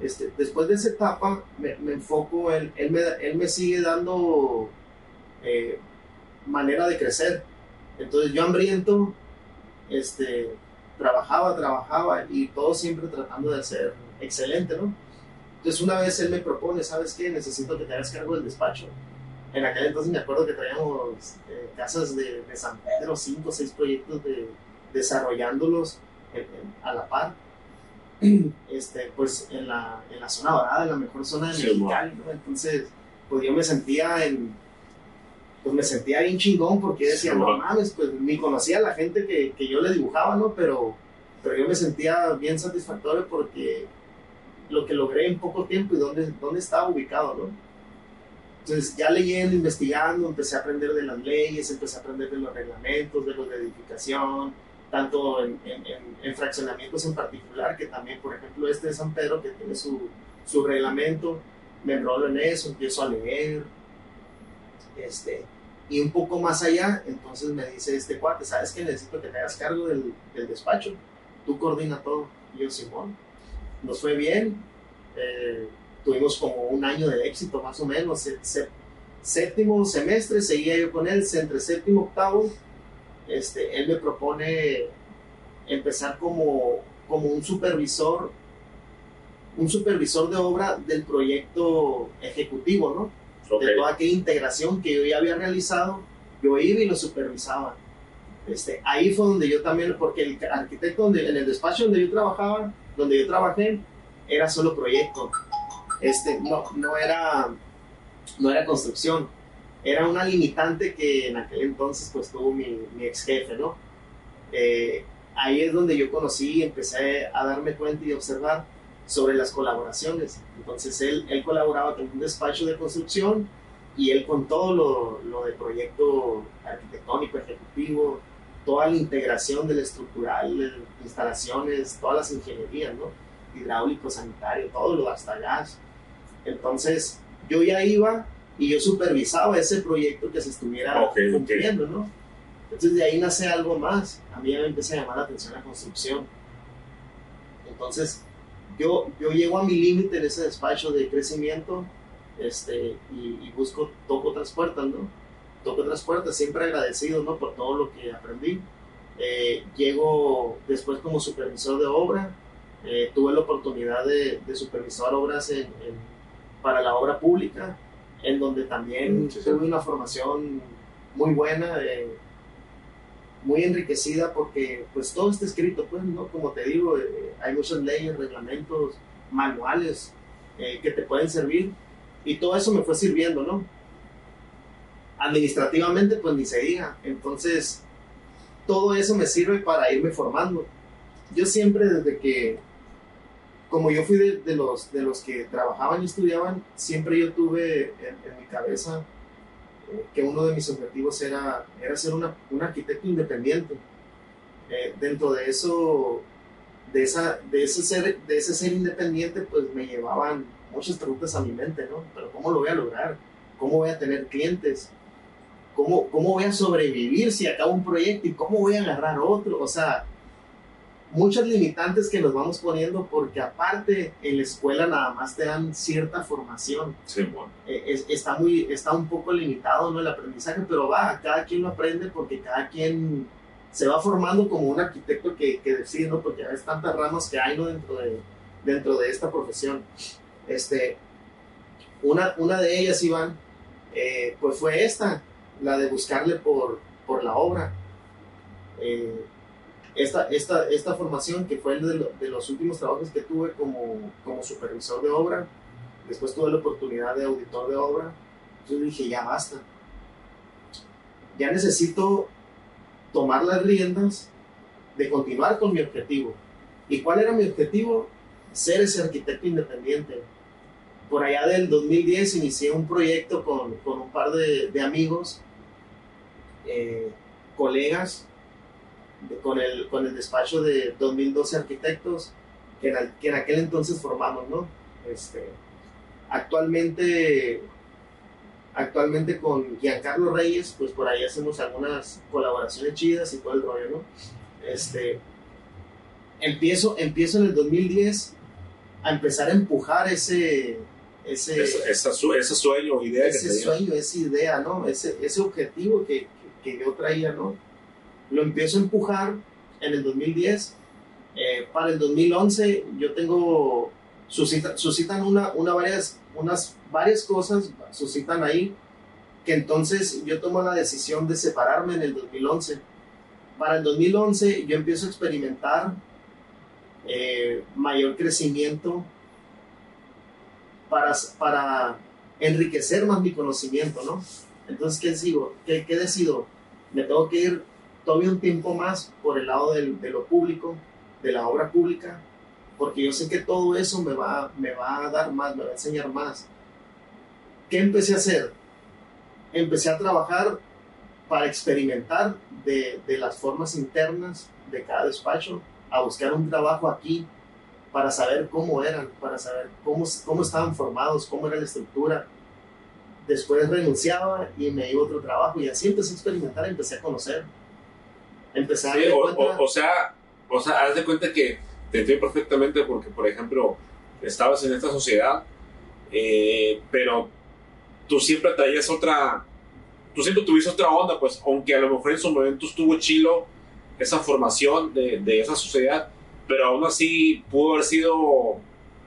Este, después de esa etapa me, me enfoco, en, él, me, él me sigue dando eh, manera de crecer. Entonces yo hambriento, este, trabajaba, trabajaba y todo siempre tratando de ser excelente, ¿no? Entonces una vez él me propone, ¿sabes qué? Necesito que te hagas cargo del despacho. En aquel entonces me acuerdo que traíamos eh, casas de, de, San Pedro, cinco o seis proyectos de, desarrollándolos en, en, a la par. Este, pues en la, en la zona dorada, en la mejor zona de Sí, Mexicali, ¿no? Entonces, pues yo me sentía en, pues me sentía bien chingón porque decía, Sí, no mames, pues ni conocía a la gente que, que yo le dibujaba, ¿no? Pero, pero yo me sentía bien satisfactorio porque lo que logré en poco tiempo y dónde, dónde estaba ubicado, ¿no? Entonces ya leyendo, investigando, empecé a aprender de las leyes, empecé a aprender de los reglamentos, de los de edificación, tanto en, en, en, en fraccionamientos en particular, que también, por ejemplo, este de San Pedro, que tiene su, su reglamento, me enrolo en eso, empiezo a leer, este, y un poco más allá, entonces me dice este cuate, ¿sabes que necesito que te hagas cargo del, del despacho? Tú coordina todo. Y yo, Simón, nos fue bien, eh, tuvimos como un año de éxito más o menos, se, séptimo semestre seguía yo con él, entre séptimo y octavo, este, él me propone empezar como, como un supervisor, un supervisor de obra del proyecto ejecutivo, ¿no? Okay. de toda aquella integración que yo ya había realizado, yo iba y lo supervisaba. Este, ahí fue donde yo también, porque el arquitecto donde, en el despacho donde yo trabajaba, donde yo trabajé, era solo proyecto. Este, no, no, era, no era construcción, era una limitante que en aquel entonces pues tuvo mi, mi ex jefe, ¿no? Eh, ahí es donde yo conocí y empecé a darme cuenta y observar sobre las colaboraciones. Entonces él, él colaboraba con un despacho de construcción y él con todo lo, lo de proyecto arquitectónico, ejecutivo, toda la integración del estructural, instalaciones, todas las ingenierías, ¿no? hidráulico, sanitario, todo lo hasta gas. Entonces yo ya iba y yo supervisaba ese proyecto que se estuviera okay, cumpliendo, okay. ¿no? Entonces de ahí nace algo más. A mí me empieza a llamar la atención la construcción. Entonces yo, yo llego a mi límite en ese despacho de crecimiento este, y, y, busco, toco otras puertas, ¿no? Toco otras puertas, siempre agradecido, ¿no? Por todo lo que aprendí. Eh, llego después como supervisor de obra, Eh, tuve la oportunidad de, de supervisar obras en, para la obra pública, en donde también mm, tuve una formación muy buena, eh, muy enriquecida, porque pues todo está escrito, pues, ¿no? Como te digo, eh, hay muchas leyes, reglamentos, manuales que te pueden servir, y todo eso me fue sirviendo, ¿no? Administrativamente, pues ni se diga. Entonces, todo eso me sirve para irme formando. Yo siempre desde que, como yo fui de, los, de los que trabajaban y estudiaban, siempre yo tuve en, mi cabeza eh, que uno de mis objetivos era, era ser una, un arquitecto independiente. Eh, dentro de eso, de, esa, de, ese ser, de ese ser independiente, pues me llevaban muchas preguntas a mi mente, ¿no? Pero ¿cómo lo voy a lograr? ¿Cómo voy a tener clientes? ¿Cómo, ¿Cómo voy a sobrevivir si acabo un proyecto y cómo voy a agarrar otro? O sea, muchas limitantes que nos vamos poniendo porque aparte en la escuela nada más te dan cierta formación. Sí, bueno. Eh, está, muy, está un poco limitado ¿no? el aprendizaje, pero va, cada quien lo aprende porque cada quien se va formando como un arquitecto que, que decide, ¿no? porque hay tantas ramas que hay ¿no? dentro, de, dentro de esta profesión. Este, una, una de ellas, Iván, eh, pues fue esta, la de buscarle por, por la obra. Eh, esta, esta, esta formación que fue de, de, los últimos trabajos que tuve como, como supervisor de obra, después tuve la oportunidad de auditor de obra, yo dije, ya basta, ya necesito tomar las riendas de continuar con mi objetivo. ¿Y cuál era mi objetivo? Ser ese arquitecto independiente. Por allá del 2010 inicié un proyecto con, con un par de, de amigos, eh, colegas, con, el, con el despacho de 2012 arquitectos que en, que en aquel entonces formamos, ¿no? Este, actualmente, actualmente con Giancarlo Reyes, pues por ahí hacemos algunas colaboraciones chidas y todo el rollo, ¿no? Este, empiezo, empiezo en el 2010 a empezar a empujar ese... Ese, ese, sueño, idea. Ese sueño, esa idea, ¿no? Ese, ese objetivo que, que, que yo traía, ¿no? Lo empiezo a empujar en el 2010. Eh, para el 2011 yo tengo, suscitan una, una varias, unas varias cosas, suscitan ahí, que entonces yo tomo la decisión de separarme en el 2011. Para el 2011 yo empiezo a experimentar eh, mayor crecimiento para, para enriquecer más mi conocimiento, ¿no? Entonces, ¿qué digo? ¿Qué, qué decido? Me tengo que ir todavía un tiempo más por el lado de lo público, de la obra pública, porque yo sé que todo eso me va, me va a dar más, me va a enseñar más. ¿Qué empecé a hacer? Empecé a trabajar para experimentar de, de las formas internas de cada despacho, a buscar un trabajo aquí para saber cómo eran, para saber cómo, cómo estaban formados, cómo era la estructura. Después renunciaba y me iba a otro trabajo y así empecé a experimentar, empecé a conocer empezar o, sea, o sea, haz de cuenta que te entiendo perfectamente porque, por ejemplo, estabas en esta sociedad, eh, pero tú siempre traías otra, tú siempre tuviste otra onda, pues, aunque a lo mejor en su momento estuvo chilo esa formación de, de esa sociedad, pero aún así pudo haber sido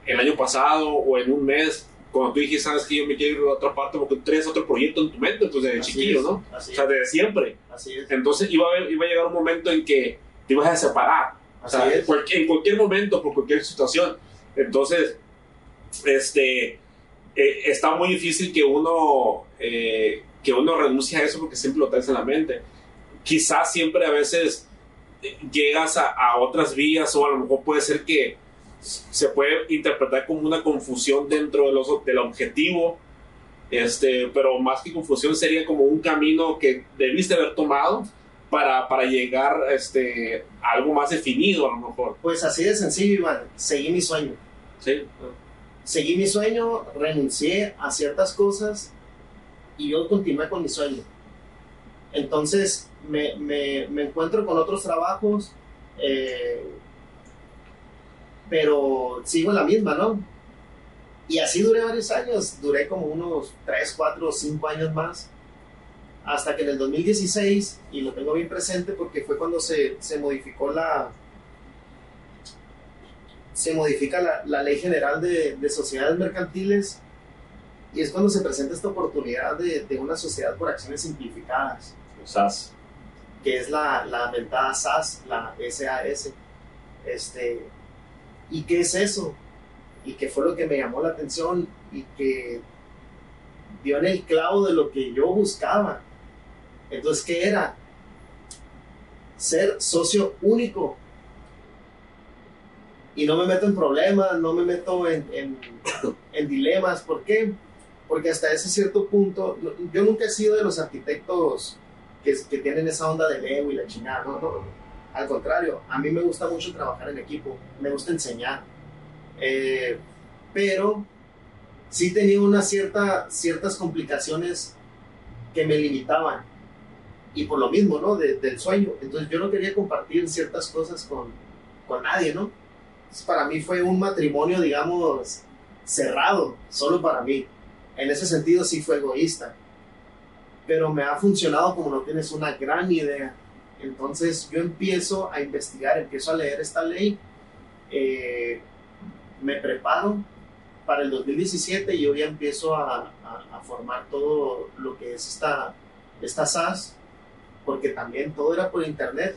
el año pasado o en un mes cuando tú dijiste, sabes que yo me quiero ir a otra parte porque traes otro proyecto en tu mente, entonces desde chiquillo, ¿no? o sea, desde siempre. Así es. Entonces iba a, iba a llegar un momento en que te ibas a separar. o sea, en cualquier, momento, por cualquier situación. Entonces, este, eh, está muy difícil que uno, eh, que uno renuncie a eso porque siempre lo traes en la mente. Quizás siempre a veces eh, llegas a, a otras vías o a lo mejor puede ser que se puede interpretar como una confusión dentro de los, del objetivo, este, pero más que confusión sería como un camino que debiste haber tomado para, para llegar este, a algo más definido a lo mejor. Pues así de sencillo, Iván, seguí mi sueño. Sí. Seguí mi sueño, renuncié a ciertas cosas y yo continué con mi sueño. Entonces me, me, me encuentro con otros trabajos. Eh, pero sigo en la misma, ¿no? Y así duré varios años, duré como unos 3, 4, 5 años más, hasta que en el 2016, y lo tengo bien presente porque fue cuando se, se modificó la, se modifica la, la Ley General de, de, Sociedades Mercantiles y es cuando se presenta esta oportunidad de, de una sociedad por acciones simplificadas. SAS. Que es la, la mentada SAS, la SAS. Este, ¿Y qué es eso? Y qué fue lo que me llamó la atención y que dio en el clavo de lo que yo buscaba. Entonces, ¿qué era? Ser socio único y no me meto en problemas, no me meto en, en, en, dilemas. ¿Por qué? Porque hasta ese cierto punto, yo nunca he sido de los arquitectos que, que tienen esa onda de ego y la chingada, no, no, Al contrario, a mí me gusta mucho trabajar en equipo, me gusta enseñar. Eh, pero sí tenía unas cierta, ciertas complicaciones que me limitaban. Y por lo mismo, ¿no? De, del sueño. Entonces yo no quería compartir ciertas cosas con, con nadie, ¿no? para mí fue un matrimonio, digamos, cerrado, solo para mí. En ese sentido sí fue egoísta. Pero me ha funcionado como no tienes una gran idea. Entonces yo empiezo a investigar, empiezo a leer esta ley, eh, me preparo para el 2017 y yo ya empiezo a, a, formar todo lo que es esta, esta SAS, porque también todo era por internet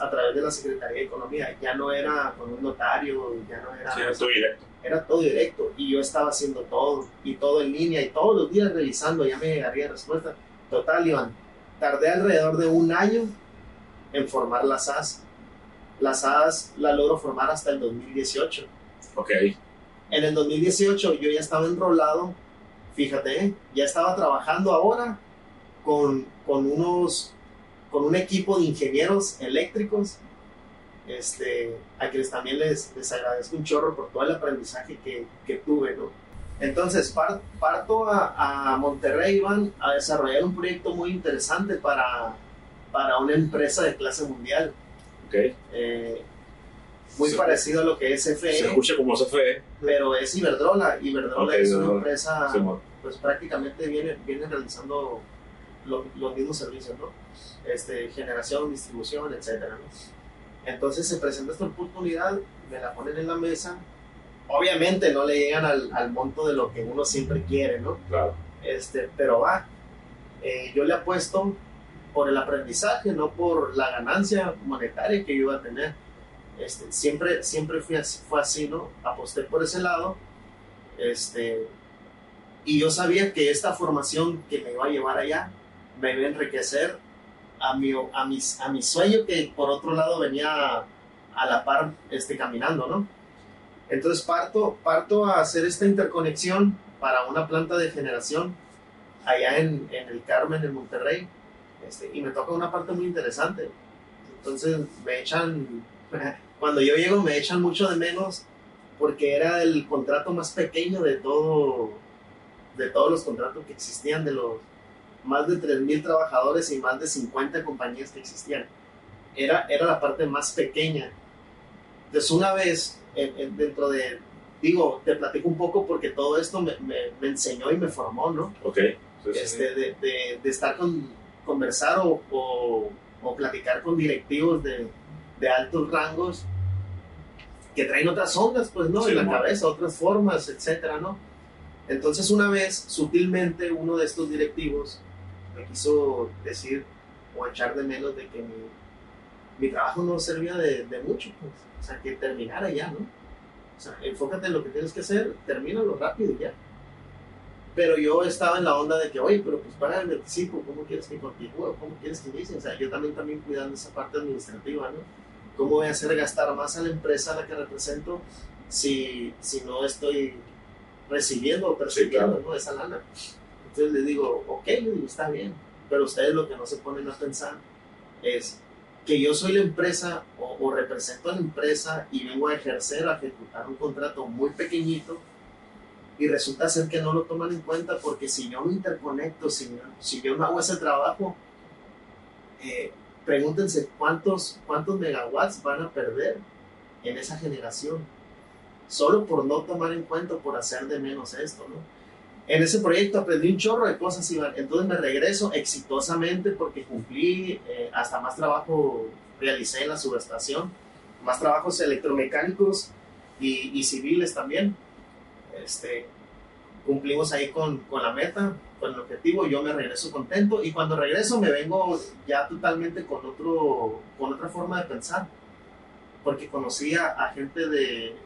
a través de la Secretaría de Economía. Ya no era con un notario, ya no era... era todo directo. Era todo directo y yo estaba haciendo todo y todo en línea y todos los días revisando, ya me llegaría respuesta. Total, Iván, tardé alrededor de un año en formar la SAS. La SAS la logro formar hasta el 2018. Ok. En el 2018 yo ya estaba enrolado, fíjate, ya estaba trabajando ahora con, con unos con un equipo de ingenieros eléctricos, este, a quienes también les, les agradezco un chorro por todo el aprendizaje que, que tuve, ¿no? Entonces parto a, a, Monterrey, Iván, a desarrollar un proyecto muy interesante para, para una empresa de clase mundial. Okay. Eh, muy parecido a lo que es CFE. Se escucha como CFE. Pero es Iberdrola. Iberdrola es una empresa, pues prácticamente viene, viene realizando los mismos servicios, ¿no? Este, generación, distribución, etcétera, Entonces se presenta esta oportunidad, me la ponen en la mesa. Obviamente no le llegan al, al monto de lo que uno siempre quiere, ¿no? Claro. Este, pero va. Eh, yo le apuesto por el aprendizaje, no por la ganancia monetaria que yo iba a tener. Este, siempre siempre fui así, fue así, ¿no? Aposté por ese lado. Este, y yo sabía que esta formación que me iba a llevar allá me iba a enriquecer a mi, a, mis, a mi sueño que por otro lado venía a, la par este, caminando, ¿no? Entonces parto, parto a hacer esta interconexión para una planta de generación allá en, en el Carmen, en Monterrey, este, y me toca una parte muy interesante. Entonces me echan, cuando yo llego me echan mucho de menos porque era el contrato más pequeño de todo, de todos los contratos que existían de los, más de 3.000 trabajadores y más de 50 compañías que existían. Era, era la parte más pequeña. Entonces una vez, dentro de, digo, te platico un poco porque todo esto me, me, enseñó y me formó, ¿no? Ok. este, De, de, estar con, conversar o, o, o platicar con directivos de, de, altos rangos que traen otras ondas, pues, ¿no? en la cabeza, otras formas, etcétera, ¿no? Entonces una vez, sutilmente, uno de estos directivos me quiso decir o echar de menos de que mi, mi trabajo no servía de, de, mucho, pues. o sea, que terminara ya, ¿no? O sea, enfócate en lo que tienes que hacer, termínalo rápido y ya. Pero yo estaba en la onda de que, oye, pero pues para el anticipo, ¿cómo quieres que continúe? ¿Cómo quieres que inicie? O sea, yo también, también cuidando esa parte administrativa, ¿no? ¿Cómo voy a hacer gastar más a la empresa a la que represento si, si no estoy recibiendo o percibiendo ¿no? esa lana? Entonces le digo, ok, está bien, pero ustedes lo que no se ponen a pensar es que yo soy la empresa o, represento a la empresa y vengo a ejercer, a ejecutar un contrato muy pequeñito y resulta ser que no lo toman en cuenta porque si yo me interconecto, si, si yo no hago ese trabajo, eh, pregúntense cuántos, cuántos megawatts van a perder en esa generación, solo por no tomar en cuenta, por hacer de menos esto, ¿no? en ese proyecto aprendí un chorro de cosas, Iván. Entonces me regreso exitosamente porque cumplí, eh, hasta más trabajo realicé en la subestación, más trabajos electromecánicos y, y civiles también. Este, cumplimos ahí con, con, la meta, con el objetivo, yo me regreso contento y cuando regreso me vengo ya totalmente con, otro, con otra forma de pensar, porque conocí a, gente de,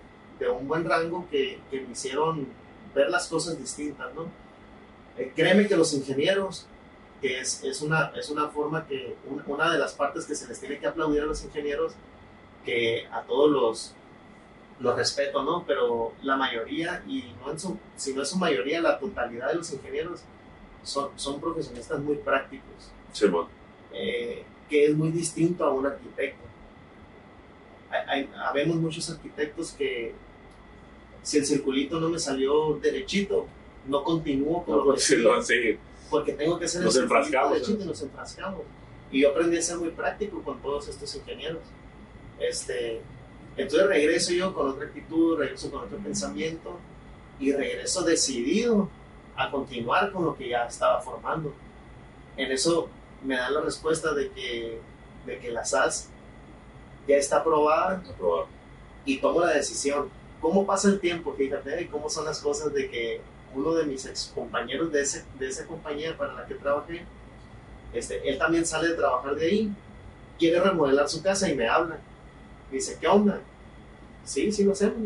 de, un buen rango que, que, me hicieron ver las cosas distintas, ¿no? Eh, créeme que los ingenieros, que es, es, una, es una forma que, una de las partes que se les tiene que aplaudir a los ingenieros, que a todos los, los respeto, ¿no? Pero la mayoría, y no en su, si no es su mayoría, la totalidad de los ingenieros son, son profesionistas muy prácticos. Sí, bueno. eh, que es muy distinto a un arquitecto. Hay, hay, habemos muchos arquitectos que si el circulito no me salió derechito, no continúo con no, lo que sí, no, sí. porque tengo que hacer nos el enfrascamos, derechito y nos enfrascamos. Y yo aprendí a ser muy práctico con todos estos ingenieros. Este, entonces regreso yo con otra actitud, regreso con otro pensamiento y regreso decidido a continuar con lo que ya estaba formando. En eso me dan la respuesta de que, de que la SAS ya está aprobada Aprobado. y tomo la decisión. ¿Cómo pasa el tiempo? Fíjate, y cómo son las cosas de que uno de mis ex compañeros de, ese, de esa compañía para la que trabajé, este, él también sale de trabajar de ahí, quiere remodelar su casa y me habla. Dice, ¿qué onda? Sí, sí lo hacemos.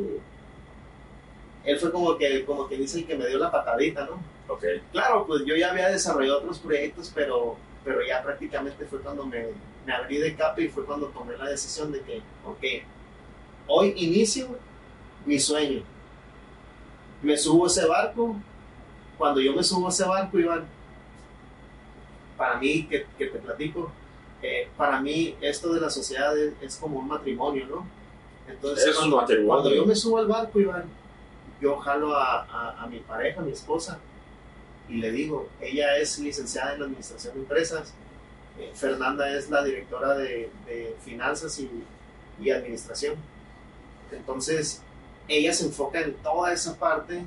Él fue como que, como que dice el que me dio la patadita, ¿no? Ok. Claro, pues yo ya había desarrollado otros proyectos, pero, pero ya prácticamente fue cuando me, me abrí de capa y fue cuando tomé la decisión de que, ok, hoy inicio mi sueño. Me subo a ese barco. Cuando yo me subo a ese barco, Iván, para mí, que, que te platico, eh, para mí esto de la sociedad es, es, como un matrimonio, ¿no? Entonces, Es un cuando, matrimonio. cuando yo me subo al barco, Iván, yo jalo a, mi pareja, a mi esposa, y le digo, ella es licenciada en Administración de Empresas, eh, Fernanda es la directora de, finanzas y, administración. Entonces, ella se enfoca en toda esa parte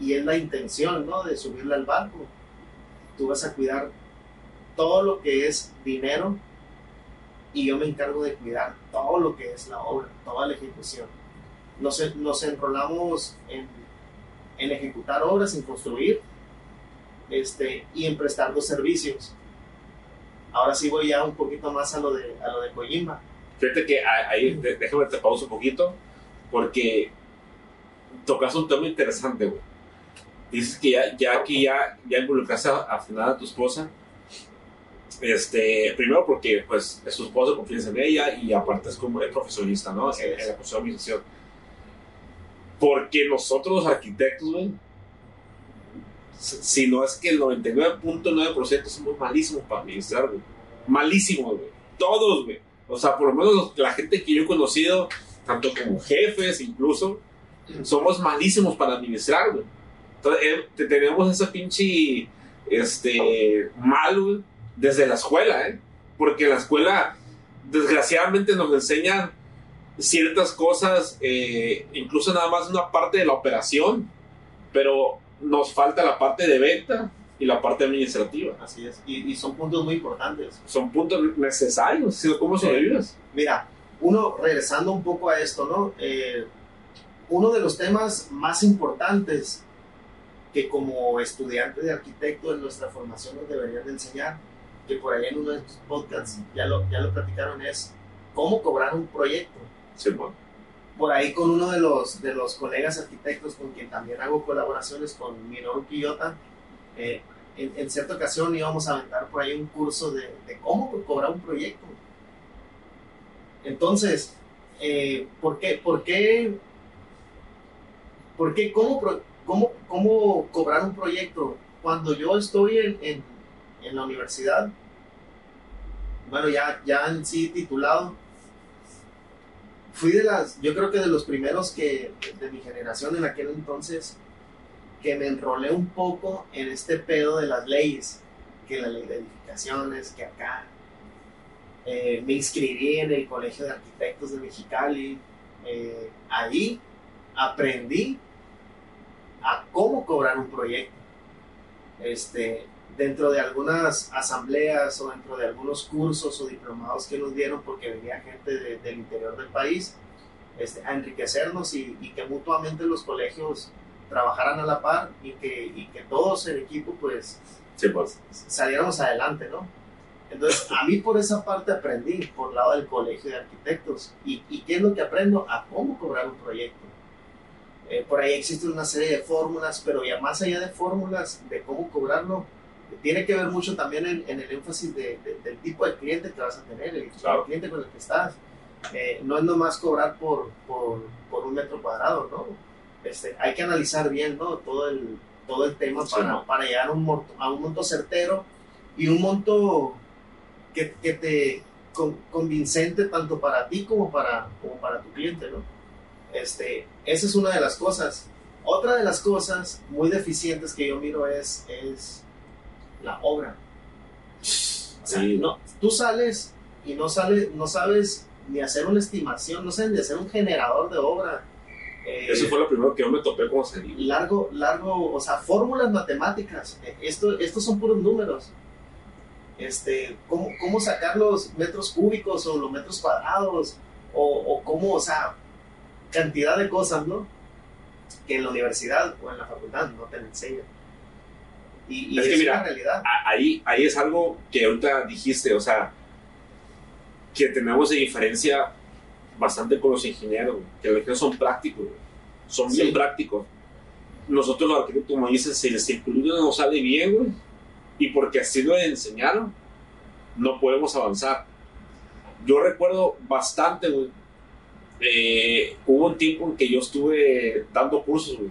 y es la intención, ¿no? De subirla al barco. Tú vas a cuidar todo lo que es dinero y yo me encargo de cuidar todo lo que es la obra, toda la ejecución. Nos, nos enrolamos en, en ejecutar obras, en construir este, y en prestar los servicios. Ahora sí voy ya un poquito más a lo de, a lo de Kojima. Fíjate que ahí, déjame te pauso un poquito, porque tocas un tema interesante, güey. Dices que ya, ya que ya, ya involucraste a, a tu esposa, este, primero porque pues es su esposa, confías en ella y aparte es como es profesionista, ¿no? En, en, la cuestión de administración. Porque nosotros los arquitectos, güey, si no es que el 99.9% somos malísimos para administrar, güey. Malísimos, güey. Todos, güey. O sea, por lo menos la gente que yo he conocido, tanto como jefes incluso, somos malísimos para administrar, güey. Entonces, eh, tenemos esa pinche, este, mal, güey, desde la escuela, ¿eh? Porque la escuela, desgraciadamente, nos enseñan ciertas cosas, eh, incluso nada más una parte de la operación, pero nos falta la parte de venta y la parte administrativa. Así es, y, y son puntos muy importantes. Son puntos necesarios, ¿cómo sobrevives? Mira, uno, regresando un poco a esto, ¿no? Eh, uno de los temas más importantes que como estudiante de arquitecto en nuestra formación nos deberían de enseñar, que por ahí en uno de estos podcasts ya lo, ya lo platicaron, es cómo cobrar un proyecto. Sí. Por ahí con uno de los, de los colegas arquitectos con quien también hago colaboraciones, con Minoru Quillota, eh, en, cierta ocasión íbamos a aventar por ahí un curso de, de cómo cobrar un proyecto. Entonces, eh, ¿por qué? ¿Por qué? ¿Por qué? ¿Cómo, cómo, cómo cobrar un proyecto? Cuando yo estoy en, en, en la universidad, bueno, ya, ya en sí titulado, fui de las, yo creo que de los primeros que, de mi generación en aquel entonces, que me enrolé un poco en este pedo de las leyes, que la ley de edificaciones, que acá. Eh, me inscribí en el Colegio de Arquitectos de Mexicali. Eh, ahí aprendí a cómo cobrar un proyecto. Este, dentro de algunas asambleas o dentro de algunos cursos o diplomados que nos dieron, porque venía gente de, del interior del país, este, a enriquecernos y, y, que mutuamente los colegios trabajaran a la par y que, y que todos en equipo pues, sí, pues. saliéramos adelante, ¿no? Entonces, a mí por esa parte aprendí, por el lado del colegio de arquitectos. ¿Y, y qué es lo que aprendo? A cómo cobrar un proyecto. Eh, por ahí existe una serie de fórmulas, pero ya más allá de fórmulas, de cómo cobrarlo, tiene que ver mucho también en, en el énfasis de, de, del tipo de cliente que vas a tener, el Claro. de cliente con el que estás. Eh, no es nomás cobrar por, por, por un metro cuadrado, ¿no? Este, hay que analizar bien, ¿no? Todo el, todo el tema Sí, para, ¿no? para llegar a un, monto, a un monto certero y un monto que, que te con- convincente tanto para ti como para, como para tu cliente, ¿no? Este, esa es una de las cosas. Otra de las cosas muy deficientes que yo miro es, es la obra. O sea, Sí. no, tú sales y no, sale, no sabes ni hacer una estimación, no sabes ni hacer un generador de obra. Eh, Eso fue lo primero que yo me topé como salí. largo, largo, o sea, fórmulas matemáticas. Eh, Esto, estos son puros números. Este, ¿cómo, cómo sacar los metros cúbicos o los metros cuadrados? O, o cómo, o sea, cantidad de cosas, ¿no? Que en la universidad o en la facultad no te enseñan. Y, y Es es, que mira, una realidad. A- Ahí, ahí es algo que ahorita dijiste, o sea, que tenemos de diferencia bastante con los ingenieros, que los ingenieros son prácticos, son bien Sí. prácticos. Nosotros los arquitectos, como dices, si el circulito no sale bien, güey, y porque así lo enseñaron, no podemos avanzar. Yo recuerdo bastante, güey, eh, hubo un tiempo en que yo estuve dando cursos, güey,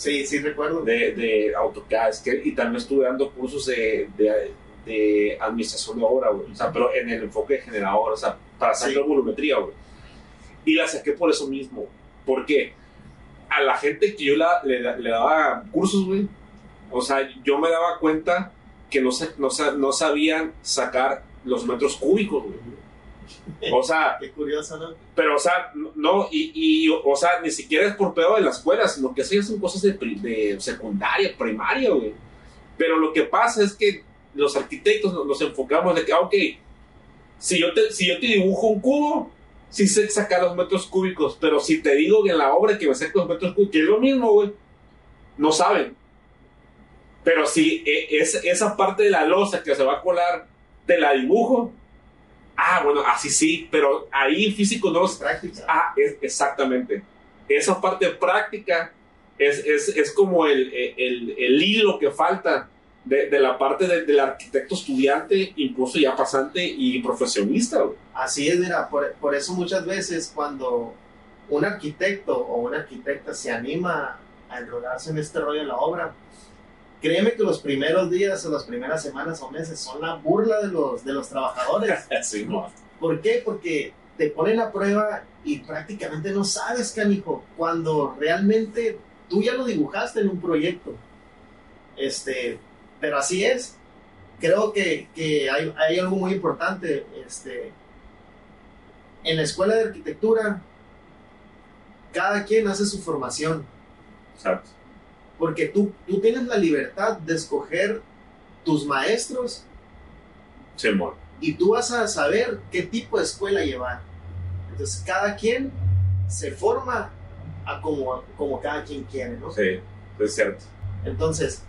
Sí, sí, recuerdo. de, de AutoCAD es que- y también estuve dando cursos de, de, de administración de obra, güey. O sea, pero en el enfoque de generador, o sea, para sacar Sí. volumetría, güey. Y la saqué por eso mismo. Porque a la gente que yo la- le, le daba cursos, güey, o sea, yo me daba cuenta que no, no, no sabían sacar los metros cúbicos, güey. O sea, Qué curioso, ¿no? pero, o sea, no, y, y, o sea, ni siquiera es por pedo de la escuela, sino que eso ya son cosas de, secundaria, primaria, güey. Pero lo que pasa es que los arquitectos nos, nos enfocamos de que, ah, ok, si yo, te, si yo te dibujo un cubo, sí sé sacar los metros cúbicos, pero si te digo que en la obra que me saque los metros cúbicos, que es lo mismo, güey, no saben. Pero si e- es, esa parte de la losa que se va a colar, te la dibujo, ah, bueno, así sí, pero ahí en físico no los Práctica. Ah, es, exactamente. Esa parte práctica es, es, es como el, el, el hilo que falta de, de la parte de- del arquitecto estudiante, incluso ya pasante y profesionista. güey. Así es, mira, por, por eso muchas veces cuando un arquitecto o una arquitecta se anima a enrolarse en este rollo de la obra, créeme que los primeros días o las primeras semanas o meses son la burla de los, de los trabajadores. Sí, no. ¿Por qué? Porque te ponen a prueba y prácticamente no sabes, canijo, cuando realmente tú ya lo dibujaste en un proyecto. Este, pero así es. Creo que, que hay, hay algo muy importante. Este, en la escuela de arquitectura, cada quien hace su formación, Exacto. Porque tú, tú tienes la libertad de escoger tus maestros Sí, y tú vas a saber qué tipo de escuela llevar. Entonces, cada quien se forma a como, como cada quien quiere, ¿no? Sí, es cierto. Entonces,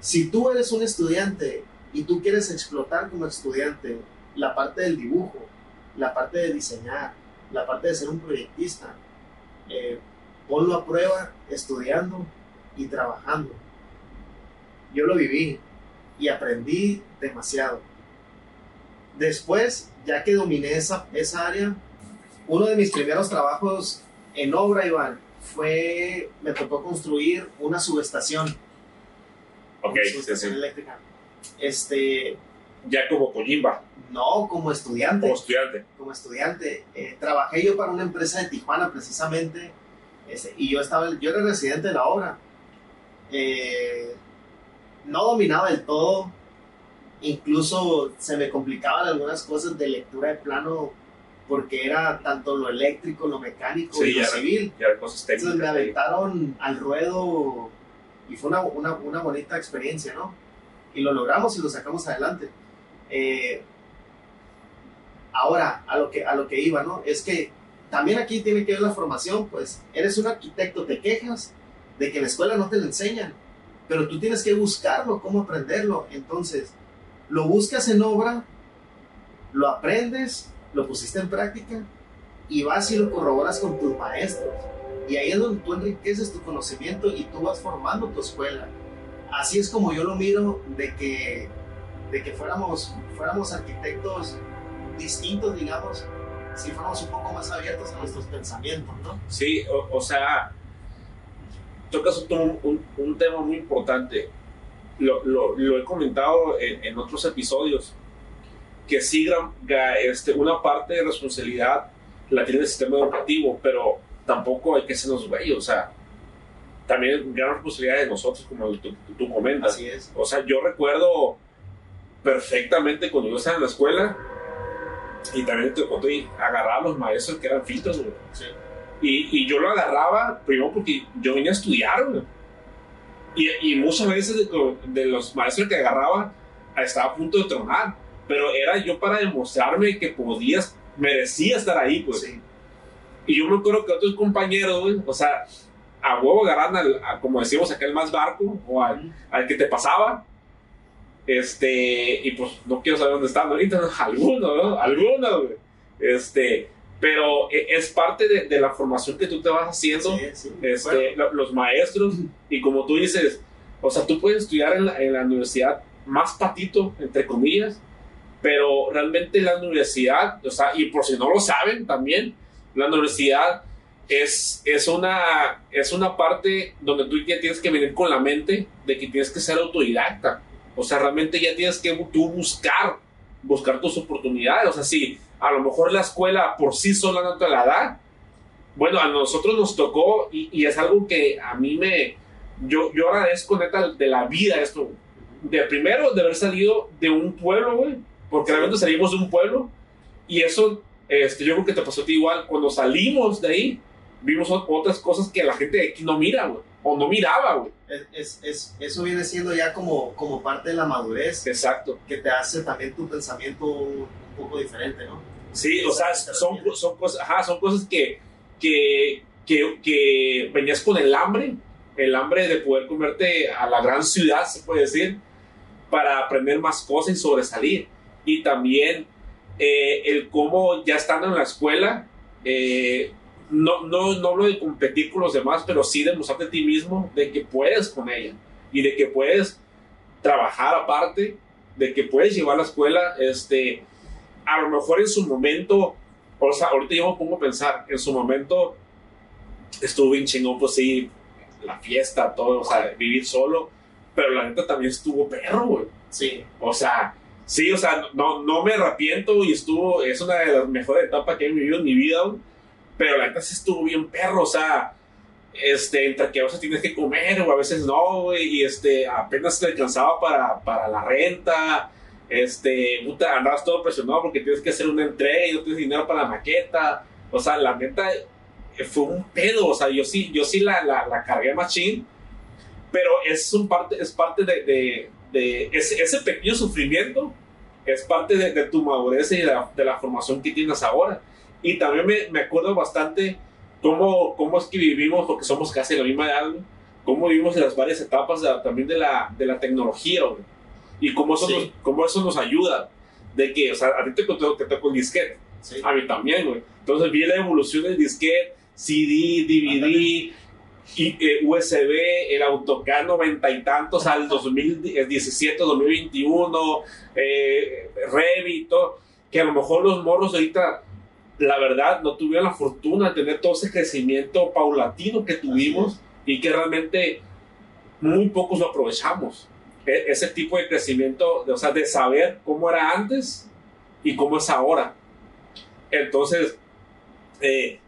si tú eres un estudiante y tú quieres explotar como estudiante la parte del dibujo, la parte de diseñar, la parte de ser un proyectista, eh, ponlo a prueba estudiando y trabajando. Yo lo viví y aprendí demasiado. Después, ya que dominé esa, esa área, uno de mis primeros trabajos en obra, Iván, fue, me tocó construir una subestación Ok, una sí, subestación sí. eléctrica. Este, Ya como Kojimba, no, como estudiante, como estudiante. como estudiante, eh, trabajé yo para una empresa de Tijuana precisamente, este, y yo estaba, yo era residente de la obra. Eh, no dominaba del todo, incluso se me complicaban algunas cosas de lectura de plano porque era tanto lo eléctrico, lo mecánico Sí, y lo civil. Entonces me aventaron al ruedo y fue una, una, una bonita experiencia, ¿no? Y lo logramos y lo sacamos adelante. Eh, ahora, a lo, que, a lo que iba, ¿no? Es que también aquí tiene que ver la formación, pues eres un arquitecto, te quejas de que en la escuela no te lo enseñan, pero tú tienes que buscarlo, cómo aprenderlo. Entonces, lo buscas en obra, lo aprendes, lo pusiste en práctica y vas y lo corroboras con tus maestros. Y ahí es donde tú enriqueces tu conocimiento y tú vas formando tu escuela. Así es como yo lo miro de que, de que fuéramos, fuéramos arquitectos distintos, digamos, si fuéramos un poco más abiertos a nuestros pensamientos, ¿no? Sí, o, sea, tocas un, un, tema muy importante. Lo, lo, lo he comentado en, en, otros episodios, que sí, este, una parte de responsabilidad la tiene el sistema educativo, pero tampoco hay que ser los güeyes, o sea, también gran responsabilidad de nosotros, como tú, tú, comentas. Así es. O sea, yo recuerdo perfectamente cuando yo estaba en la escuela y también te y agarraba a los maestros que eran filtros, güey. Sí. Y, y, yo lo agarraba primero porque yo venía a estudiar, güey. Y, y, muchas veces de, de, los maestros que agarraba estaba a punto de tronar, pero era yo para demostrarme que podías, merecía estar ahí, pues. Sí. Y yo me acuerdo que otros compañeros, güey, o sea, a huevo agarran al, como decimos acá, el más barco, o al, al, que te pasaba. Este, y pues no quiero saber dónde están ahorita, algunos, ¿no? Algunos, güey. Este, pero e, es parte de, de, la formación que tú te vas haciendo, sí, sí. Este, bueno. los maestros, y como tú dices, o sea, tú puedes estudiar en la, en la universidad más patito, entre comillas, pero realmente la universidad, o sea, y por si no lo saben también, la universidad es, es, una, es una parte donde tú ya tienes que venir con la mente de que tienes que ser autodidacta. O sea, realmente ya tienes que tú buscar, buscar tus oportunidades. O sea, si a lo mejor la escuela por sí sola no te la da, bueno, a nosotros nos tocó y, y es algo que a mí me, yo, yo agradezco neta de la vida esto. De primero, de haber salido de un pueblo, güey, porque realmente salimos de un pueblo y eso este, yo creo que te pasó a ti igual. Cuando salimos de ahí, vimos otras cosas que la gente de aquí no mira, güey. O no miraba, güey. Es, es, eso viene siendo ya como, como parte de la madurez. Exacto. Que te hace también tu pensamiento un poco diferente, ¿no? Sí, o sea, son, son, cosas, ajá, son cosas que, que, que, que venías con el hambre, el hambre de poder comerte a la gran ciudad, se puede decir, para aprender más cosas y sobresalir. Y también eh, el cómo ya estando en la escuela, eh, no, no, no hablo de competir con los demás, pero sí demostrarte a ti mismo de que puedes con ella y de que puedes trabajar aparte, de que puedes llevar la escuela, este, a lo mejor en su momento, o sea, ahorita yo me pongo a pensar, en su momento estuvo bien chingón, pues sí, la fiesta, todo, o sea, vivir solo, pero la neta también estuvo perro, güey. Sí. O sea, sí, o sea, no, no me arrepiento y estuvo, es una de las mejores etapas que he vivido en mi vida, güey pero la neta sí estuvo bien perro, o sea, este, entre que a veces tienes que comer o a veces no, güey, y este, apenas te alcanzaba para, para la renta, este, puta, andabas todo presionado porque tienes que hacer una entrega y no tienes dinero para la maqueta, o sea, la neta eh, fue un pedo, o sea, yo sí, yo sí la, la, la cargué machín, pero es, un parte, es parte de, de, de ese, ese, pequeño sufrimiento, es parte de, de tu madurez y de la, de la formación que tienes ahora. Y también me, me acuerdo bastante cómo, cómo es que vivimos, porque somos casi la misma edad, cómo vivimos en las varias etapas también de la, de la tecnología, y cómo eso, sí. nos, cómo eso nos ayuda. De que, o sea, a ti te tocó, te tocó el disquete, sí. a mí también, güey. Entonces vi la evolución del disquete, CD, DVD, y, eh, USB, el AutoCAD noventa y tantos al 2017, 2021, eh, Revit, todo, que a lo mejor los morros ahorita la verdad no tuvieron la fortuna de tener todo ese crecimiento paulatino que tuvimos y que realmente muy pocos lo aprovechamos. E ese tipo de crecimiento, de, o sea, de saber cómo era antes y cómo es ahora. Entonces, eh,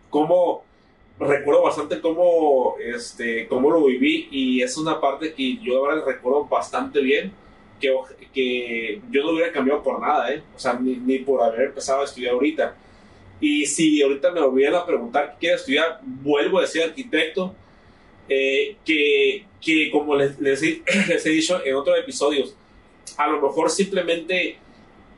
recuerdo bastante cómo, este, cómo lo viví y es una parte que yo ahora recuerdo bastante bien, que, que yo no hubiera cambiado por nada, ¿eh? o sea, ni, ni por haber empezado a estudiar ahorita y si ahorita me volvieran a preguntar qué quiero estudiar, vuelvo a decir arquitecto, eh, que, que, como les, les, les, he dicho en otros episodios, a lo mejor simplemente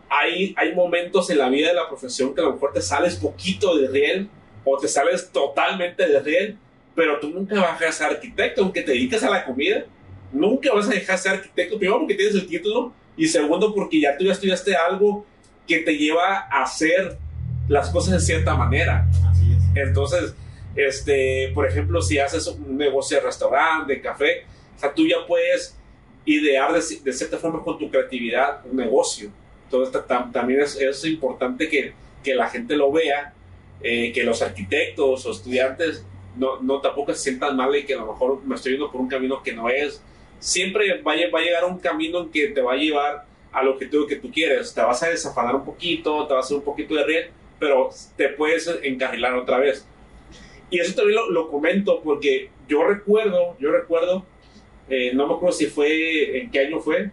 hay, hay momentos en la vida de la profesión que a lo mejor te sales poquito de riel o te sales totalmente de riel, pero tú nunca vas a ser arquitecto, aunque te dediques a la comida, nunca vas a dejar de ser arquitecto, primero porque tienes el título y segundo porque ya tú ya estudiaste algo que te lleva a hacer las cosas de cierta manera. Así es. Entonces, este, por ejemplo, si haces un negocio de restaurante, de café, o sea, tú ya puedes idear de, cierta forma con tu creatividad un negocio. Entonces, tam, también es, importante que, la gente lo vea, eh, que los arquitectos o estudiantes no, no tampoco se sientan mal y que a lo mejor me estoy yendo por un camino que no es. Siempre va, va a llegar un camino en que te va a llevar al objetivo que tú quieres. Te vas a desafanar un poquito, te vas a hacer un poquito de riel, pero te puedes encarrilar otra vez. Y eso también lo, lo comento porque yo recuerdo, yo recuerdo, eh, no me acuerdo si fue, en qué año fue,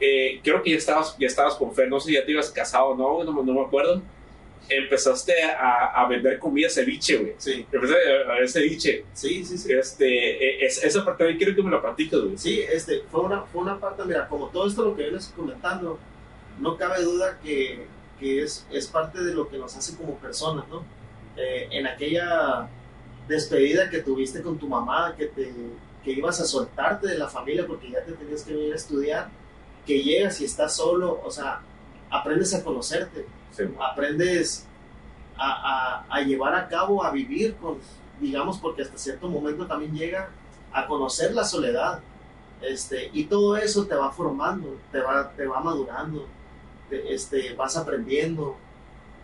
eh, creo que ya estabas, ya estabas con Fer, no sé si ya te ibas casado no, no, no me acuerdo. Empezaste a, a, vender comida ceviche, güey. Sí. Empezaste a vender ceviche. Sí, sí, sí. Este, es, esa parte también quiero que me la platiques, güey. Sí, este, fue una, fue una parte, mira, como todo esto lo que vienes comentando, no cabe duda que, que es, es parte de lo que nos hace como personas, ¿no? Eh, en aquella despedida que tuviste con tu mamá, que, te, que ibas a soltarte de la familia porque ya te tenías que venir a estudiar, que llegas y estás solo, o sea, aprendes a conocerte, sí. aprendes a, a, a, llevar a cabo, a vivir con, digamos, porque hasta cierto momento también llega a conocer la soledad, este, y todo eso te va formando, te va, te va madurando, te, este, vas aprendiendo,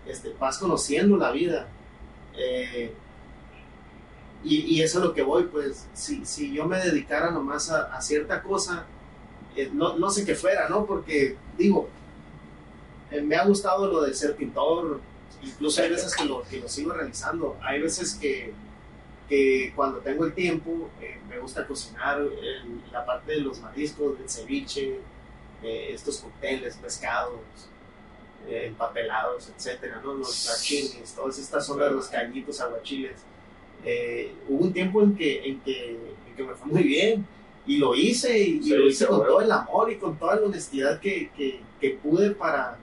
este, vas conociendo la vida. Eh, y, y, eso es lo que voy, pues si, si yo me dedicara nomás a, cierta cosa, eh, no, no, sé qué fuera, ¿no? Porque digo, eh, me ha gustado lo de ser pintor, incluso hay veces que lo, que lo sigo realizando, hay veces que, que cuando tengo el tiempo me gusta cocinar la parte de los mariscos, del ceviche, estos cócteles, pescados, empapelados, etcétera, ¿no? Los sashimi, todas estas son los callitos, aguachiles. Eh, hubo un tiempo en que, en, que, en que me fue muy bien y lo hice y, sí, y lo hice con bueno. todo el amor y con toda la honestidad que, que, que pude para,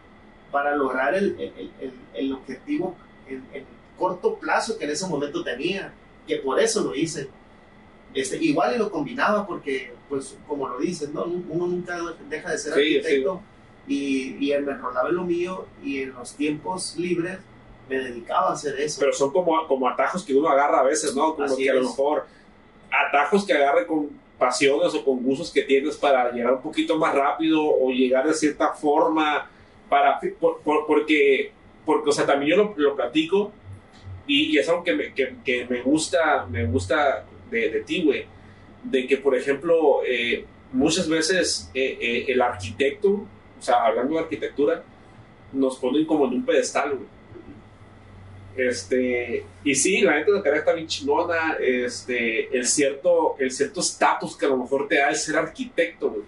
para lograr el, el, el, el objetivo en, en, corto plazo que en ese momento tenía, que por eso lo hice. Este, igual y lo combinaba porque, pues, como lo dices, ¿no? uno nunca deja de ser sí, arquitecto y, y me enrolaba en lo mío y en los tiempos libres me dedicaba a hacer eso. Pero son como, como atajos que uno agarra a veces, ¿no? Como Así que a lo mejor atajos que agarre con pasiones o con gustos que tienes para llegar un poquito más rápido o llegar de cierta forma para por, por, porque porque o sea también yo lo, lo platico y, y, es algo que me, que, que me gusta me gusta de, de ti güey de que por ejemplo eh, muchas veces eh, eh, el arquitecto o sea hablando de arquitectura nos ponen como en un pedestal güey este, y sí, la neta la carrera está bien chingona. Este, el cierto el cierto estatus que a lo mejor te da el ser arquitecto, güey.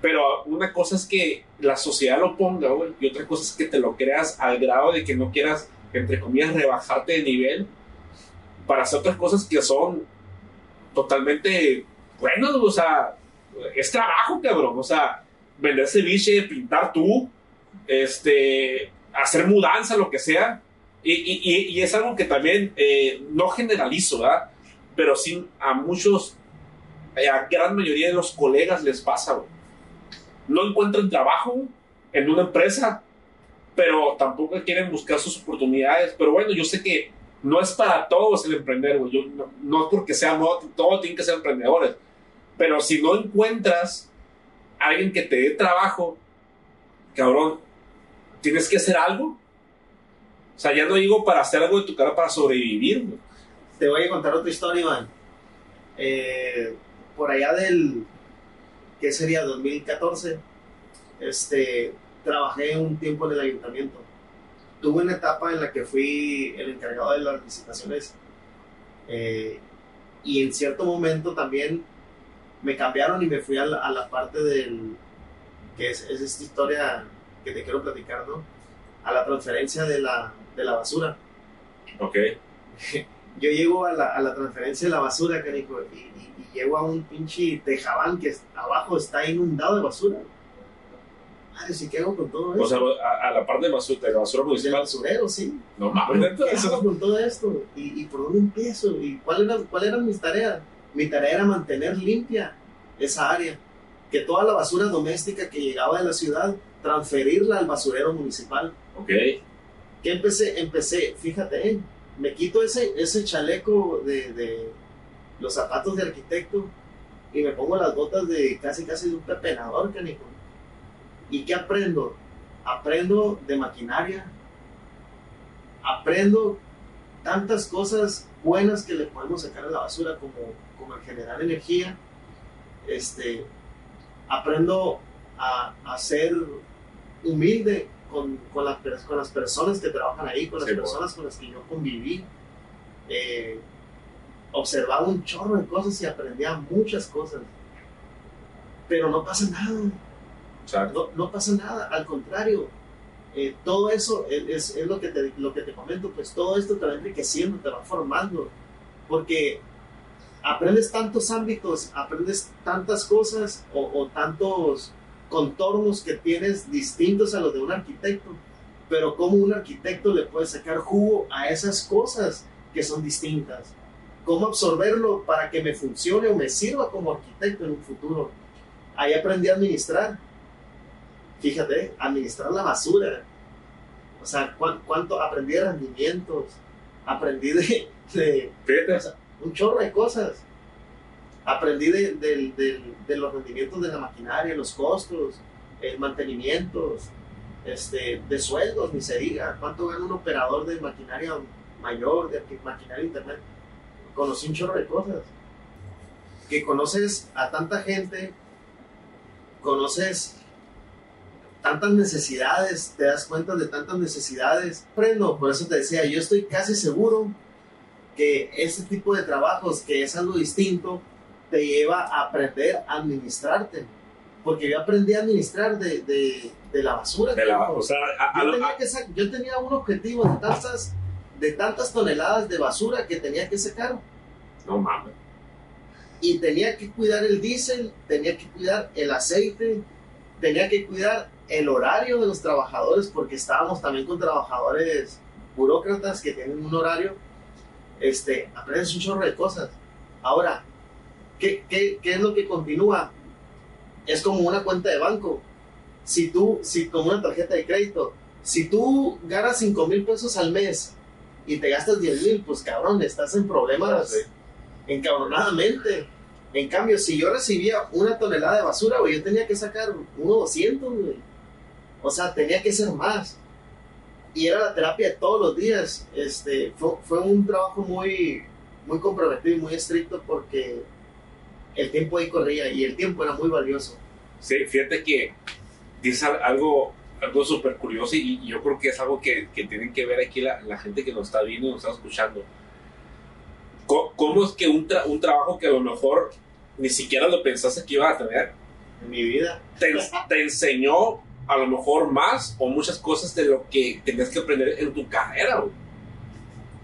Pero una cosa es que la sociedad lo ponga, güey, y otra cosa es que te lo creas al grado de que no quieras, entre comillas, rebajarte de nivel para hacer otras cosas que son totalmente buenas, o sea, es trabajo, cabrón. O sea, vender ceviche, pintar tú, este, hacer mudanza, lo que sea y, y, y, es algo que también eh, no generalizo, ¿verdad? Pero sí a muchos, a gran mayoría de los colegas les pasa, güey. No encuentran trabajo en una empresa, pero tampoco quieren buscar sus oportunidades. Pero bueno, yo sé que no es para todos el emprender, güey. Yo, no, no porque sea no, todos tienen que ser emprendedores. Pero si no encuentras alguien que te dé trabajo, cabrón, tienes que hacer algo o sea, ya no digo para hacer algo de tu cara para sobrevivir. Te voy a contar otra historia, Iván. Eh, por allá del, ¿qué sería? 2014, este, trabajé un tiempo en el ayuntamiento. Tuve una etapa en la que fui el encargado de las licitaciones eh, y en cierto momento también me cambiaron y me fui a la, a la parte del, que es, es esta historia que te quiero platicar, ¿no? A la transferencia de la, de la basura. Ok. Yo llego a la, a la transferencia de la basura, canijo, y, y, y, llego a un pinche tejabán que abajo está inundado de basura. madre, ¿sí qué hago con todo O esto? sea, a, a la parte de basura, de la basura del municipal. basurero, sí. No mames, ¿Qué hago con todo esto? ¿Y, y por dónde empiezo? ¿Y cuáles eran, cuál eran mis tareas? Mi tarea era mantener limpia esa área. Que toda la basura doméstica que llegaba de la ciudad, transferirla al basurero municipal. Ok. que empecé? Empecé, fíjate, eh, me quito ese, ese chaleco de, de los zapatos de arquitecto y me pongo las botas de casi casi de un pepenador, canijo. ¿Y qué aprendo? Aprendo de maquinaria, aprendo tantas cosas buenas que le podemos sacar a la basura como, como el generar energía. Este, aprendo a, a ser humilde con, con, las, con las personas que trabajan ahí, con las Sí, personas con las que yo conviví. Eh, observaba un chorro de cosas y aprendía muchas cosas. Pero no pasa nada, no, no pasa nada, al contrario. eh, todo eso es, es- es lo, que te, lo que te comento, pues todo esto te va enriqueciendo, te va formando, porque aprendes tantos ámbitos, aprendes tantas cosas o, tantos contornos que tienes distintos a los de un arquitecto, pero cómo un arquitecto le puede sacar jugo a esas cosas que son distintas, cómo absorberlo para que me funcione o me sirva como arquitecto en un futuro. Ahí aprendí a administrar, fíjate, administrar la basura, o sea, cuán- cuánto aprendí de rendimientos, aprendí de- de Fíjate. o sea, un chorro de cosas. Aprendí de, los rendimientos de la maquinaria, los costos, eh, mantenimientos, este, de sueldos, ni se diga. ¿Cuánto gana un operador de maquinaria mayor, de maquinaria internet? Conocí un chorro de cosas. Que conoces a tanta gente, conoces tantas necesidades, te das cuenta de tantas necesidades. Aprendo, por eso te decía, yo estoy casi seguro que ese tipo de trabajos, que es algo distinto, te lleva a aprender a administrarte. Porque yo aprendí a administrar de, de, de la basura. De la, o sea, a- yo, tenía a- que yo tenía un objetivo de tantas, de tantas toneladas de basura que tenía que sacar. no mames. Y tenía que cuidar el diésel, tenía que cuidar el aceite, tenía que cuidar el horario de los trabajadores, porque estábamos también con trabajadores burócratas que tienen un horario. Este, aprendes un chorro de cosas. Ahora, ¿qué, qué, qué es lo que continúa? Es como una cuenta de banco. Si tú, si como una tarjeta de crédito, si tú ganas 5 mil pesos al mes y te gastas 10 mil, pues cabrón, estás en problemas Sí. encabronadamente. En cambio, si yo recibía una tonelada de basura, güey, yo tenía que sacar uno 200, güey. O sea, tenía que ser más. Y era la terapia de todos los días. Este, fue, fue un trabajo muy, muy comprometido y muy estricto porque el tiempo ahí corría y el tiempo era muy valioso. Sí, fíjate que dices al- algo, algo súper curioso y, y yo creo que es algo que, que tienen que ver aquí la, la gente que nos está viendo y nos está escuchando. Co- ¿Cómo, es que un, tra- un trabajo que a lo mejor ni siquiera lo pensaste que iba a tener, En mi vida, te, te enseñó a lo mejor más o muchas cosas de lo que tenías que aprender en tu carrera? güey?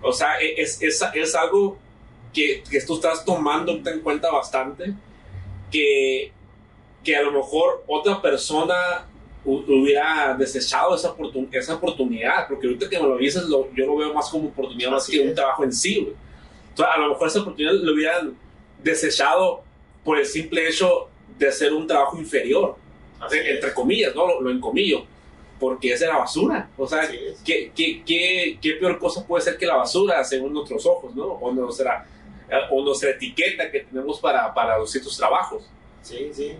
O sea, e- es, es, es algo que, que tú estás tomando en cuenta bastante, que, que a lo mejor otra persona hu- hubiera desechado esa, oportun- esa oportunidad, porque ahorita que me lo dices, lo- yo lo veo más como oportunidad más que un trabajo en sí. güey. Entonces, a lo mejor esa oportunidad lo hubieran desechado por el simple hecho de ser un trabajo inferior, entre comillas, ¿no? Lo, lo encomillo, porque es de la basura. O sea, es. ¿qué, qué, qué, qué peor cosa puede ser que la basura, según nuestros ojos, ¿no? O nuestra, eh, o nuestra etiqueta que tenemos para, para los ciertos trabajos. Sí, sí.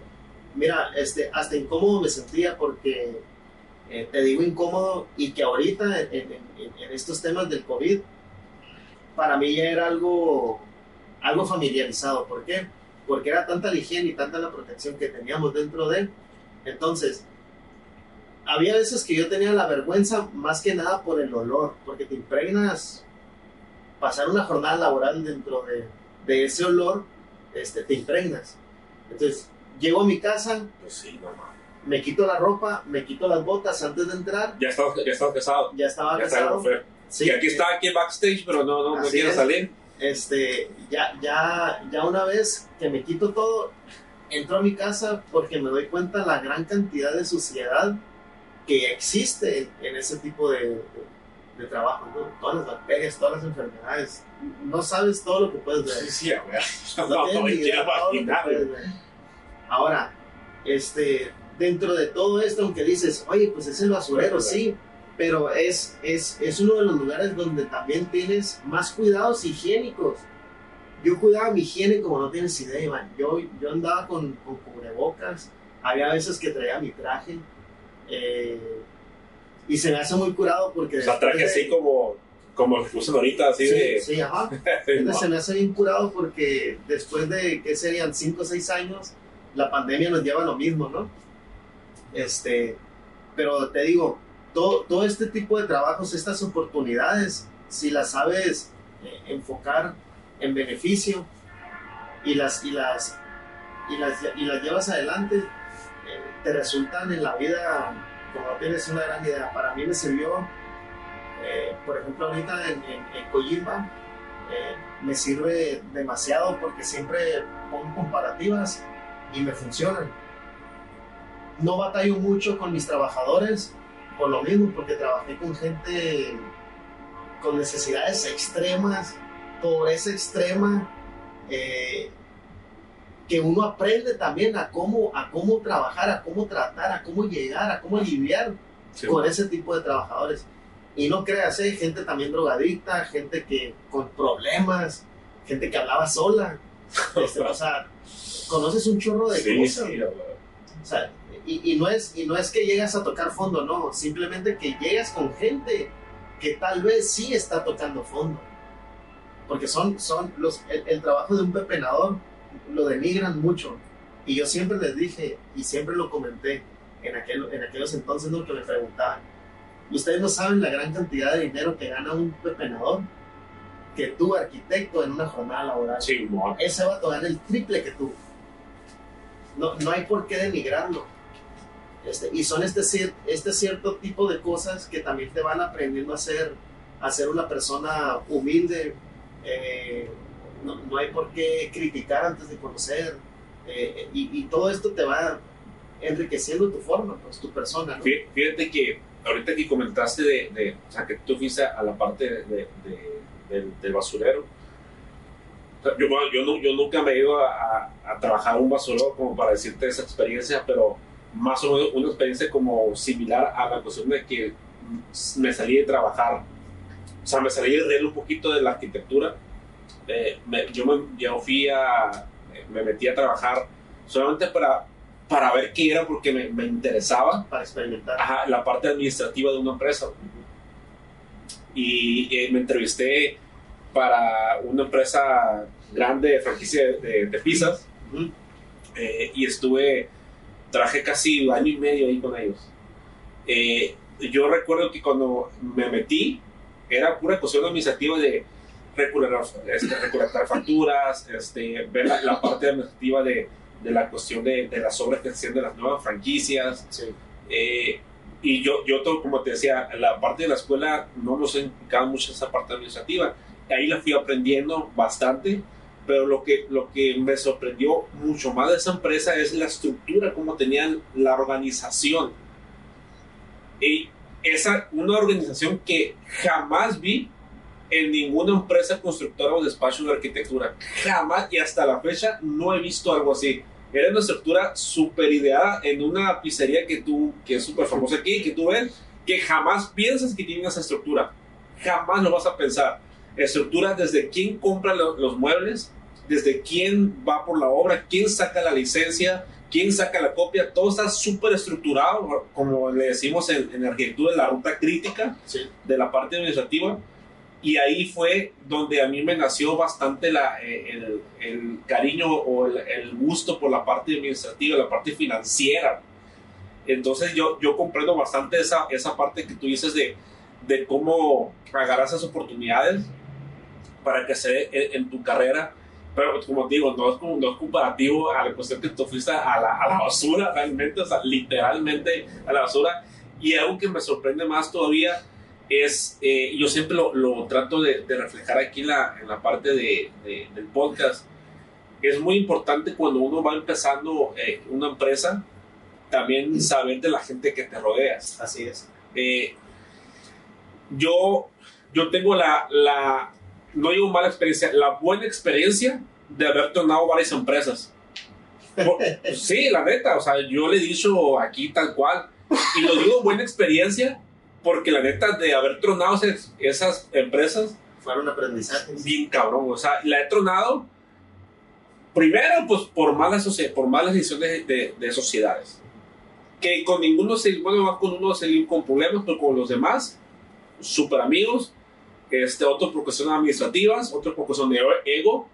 Mira, este, hasta incómodo me sentía porque, eh, te digo incómodo, y que ahorita en, en- en- en estos temas del COVID, para mí ya era algo, algo familiarizado. ¿Por qué? Porque era tanta la higiene y tanta la protección que teníamos dentro de él. Entonces, había veces que yo tenía la vergüenza más que nada por el olor, porque te impregnas, pasar una jornada laboral dentro de, de ese olor, este, te impregnas. Entonces, llego a mi casa, Pues sí, no mames. me quito la ropa, me quito las botas antes de entrar, Ya estás, ya estás casado. ya estaba Ya casado. Sí, que aquí está aquí backstage, pero no, no, es. salir. Este, ya, ya, ya una vez que me quito todo, entro a mi casa porque me doy cuenta la gran cantidad de suciedad que existe en ese tipo de, de, trabajo, ¿no? Todas las bacterias, todas las enfermedades. No sabes todo lo que puedes ver. Sí, sí, no, no, no, no Ahora, este, dentro de todo esto, aunque dices, oye, pues es el basurero, sí, pero es, es, es uno de los lugares donde también tienes más cuidados higiénicos. Yo cuidaba mi higiene como no tienes idea, Iván. Yo, yo andaba con, con cubrebocas, había veces que traía mi traje. Eh, y se me hace muy curado porque... O sea, traje así como, como lo que usan ahorita, así sí, de... Sí, ajá. Entonces se me hace bien curado porque después de, ¿qué serían? 5 o 6 años, la pandemia nos lleva a lo mismo, ¿no? Este, pero te digo, todo, todo este tipo de trabajos, estas oportunidades, si las sabes eh, enfocar en beneficio y las, y las, y las, y las llevas adelante, eh, te resultan en la vida, como tienes una gran idea. Para mí me sirvió, eh, por ejemplo, ahorita en, en, me sirve demasiado porque siempre pongo comparativas y me funcionan no batallo mucho con mis trabajadores por lo mismo, porque trabajé con gente con necesidades extremas, pobreza extrema, eh, que uno aprende también a cómo, a cómo trabajar, a cómo tratar, a cómo llegar, a cómo lidiar con ese tipo de trabajadores. Y no creas, hay gente también drogadicta, gente que con problemas, gente que hablaba sola. Este, o sea, conoces un chorro de cosas. o sea, y, no es, y no es que llegas a tocar fondo, no, simplemente que llegas con gente que tal vez sí está tocando fondo. Porque son, son los, el, trabajo de un pepenador lo denigran mucho. Y yo siempre les dije, y siempre lo comenté en, aquel, en aquellos entonces ¿no? que me preguntaban, ustedes no saben la gran cantidad de dinero que gana un pepenador que tú, arquitecto, en una jornada laboral. Sí, Ese va a tocar el triple que tú. No, no hay por qué denigrarlo este, y son este, este cierto tipo de cosas que también te van aprendiendo a ser, a ser una persona humilde. Eh, no, no, hay por qué criticar antes de conocer. Eh, y, y, todo esto te va enriqueciendo tu forma, pues, tu persona. Fíjate que ahorita que comentaste de, de, o sea, que tú fuiste a la parte de, del, del, basurero. yo, yo, yo, nunca me he ido a, a, a trabajar un basurero como para decirte esa experiencia, pero más o menos una experiencia como similar a la cuestión de que me salí de trabajar, sea, me salí de reír un poquito de la arquitectura. Eh, yo, me, yo fui a, me metí a trabajar solamente para, para ver qué era porque me, me interesaba. Para experimentar. la parte administrativa de una empresa. Y eh, me entrevisté para una empresa grande de franquicia de, de, pizzas. Eh, y estuve trabajé casi un año y medio ahí con ellos. Eh, yo recuerdo que cuando me metí, era pura cuestión administrativa de recolectar, este, facturas, este, ver la, parte administrativa de, de, la cuestión de, de, las obras que se hacían de las nuevas franquicias. Eh, y yo, yo como te decía, la parte de la escuela no nos enfocaba mucho esa parte administrativa. Ahí la fui aprendiendo bastante pero lo que, lo que me sorprendió mucho más de esa empresa es la estructura, cómo tenían la organización. Y esa, una organización que jamás vi en ninguna empresa constructora o despacho de arquitectura. Jamás y hasta la fecha no he visto algo así. Era una estructura súper ideada en una pizzería que tú, que es súper famosa aquí, que tú ves, que jamás piensas que tiene esa estructura. Jamás lo vas a pensar. Estructura desde quién compra los muebles, desde quién va por la obra, quién saca la licencia, quién saca la copia, todo está súper estructurado, como le decimos en, en arquitectura, la ruta crítica de la parte administrativa. Y ahí fue donde a mí me nació bastante la, eh, el, el, cariño o el, el, gusto por la parte administrativa, la parte financiera. Entonces yo, yo comprendo bastante esa, esa parte que tú dices de, de cómo agarrar esas oportunidades para que se dé en tu carrera pero como digo, no es, no es comparativo a la cuestión que tú fuiste a la, a la basura, realmente, o sea, literalmente a la basura. Y algo que me sorprende más todavía es, eh, yo siempre lo, lo trato de, de, reflejar aquí en la, en la parte de, del podcast, es muy importante cuando uno va empezando eh, una empresa, también saber de la gente que te rodeas. Así es. Eh, yo, yo tengo la, la, no digo mala experiencia, la buena experiencia de haber tornado varias empresas. Por- sí, la neta, o sea, yo le he dicho aquí tal cual, y lo digo buena experiencia porque la neta de haber tronado esas, esas empresas, Fueron aprendizajes. bien cabrón, o sea, la he tronado primero pues por malas, por malas decisiones de, de sociedades, que con ninguno se, bueno, más con uno se con problemas, pero con los demás, súper amigos, este, otros por cuestiones administrativas, otros por cuestiones de ego.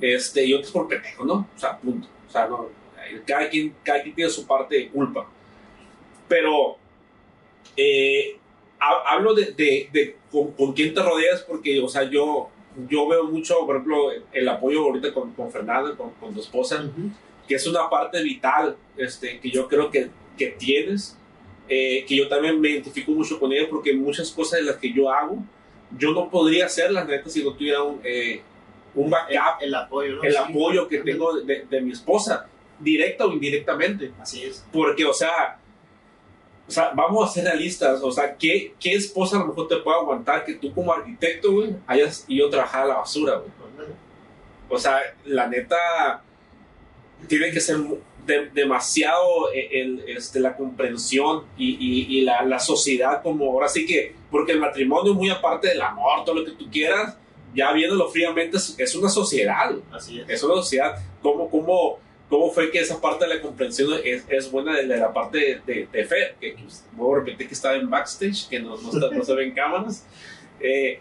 Este, y otros por pendejo, ¿no? O sea, punto. O sea, no, cada, quien, cada quien tiene su parte de culpa. Pero eh, ha- hablo de, de, de con, con quién te rodeas porque, o sea, yo, yo veo mucho, por ejemplo, el apoyo ahorita con, con Fernanda, con, con tu esposa, Ujú. que es una parte vital este, que yo creo que, que tienes, eh, que yo también me identifico mucho con ella porque muchas cosas de las que yo hago, yo no podría hacerlas, neta, si no tuviera un, eh, un backup, el apoyo, ¿no? el Sí. apoyo que tengo de, de mi esposa, directa o indirectamente. Así es. Porque, o sea, o sea, vamos a ser realistas. O sea, ¿qué, ¿qué esposa a lo mejor te puede aguantar que tú como arquitecto, güey, hayas ido a trabajar a la basura, güey? O sea, la neta, tiene que ser de- demasiado eh, el, este, la comprensión y, y- y la, la sociedad como ahora sí que, porque el matrimonio muy aparte del amor, todo lo que tú quieras, ya viéndolo fríamente, es, una sociedad. Así es. es una sociedad. ¿Cómo, cómo, cómo fue que esa parte de la comprensión es, es buena de, de la parte de, de, de Fer? Que, que voy a repetir que estaba en backstage, que no, no, está- no se ven cámaras. Eh,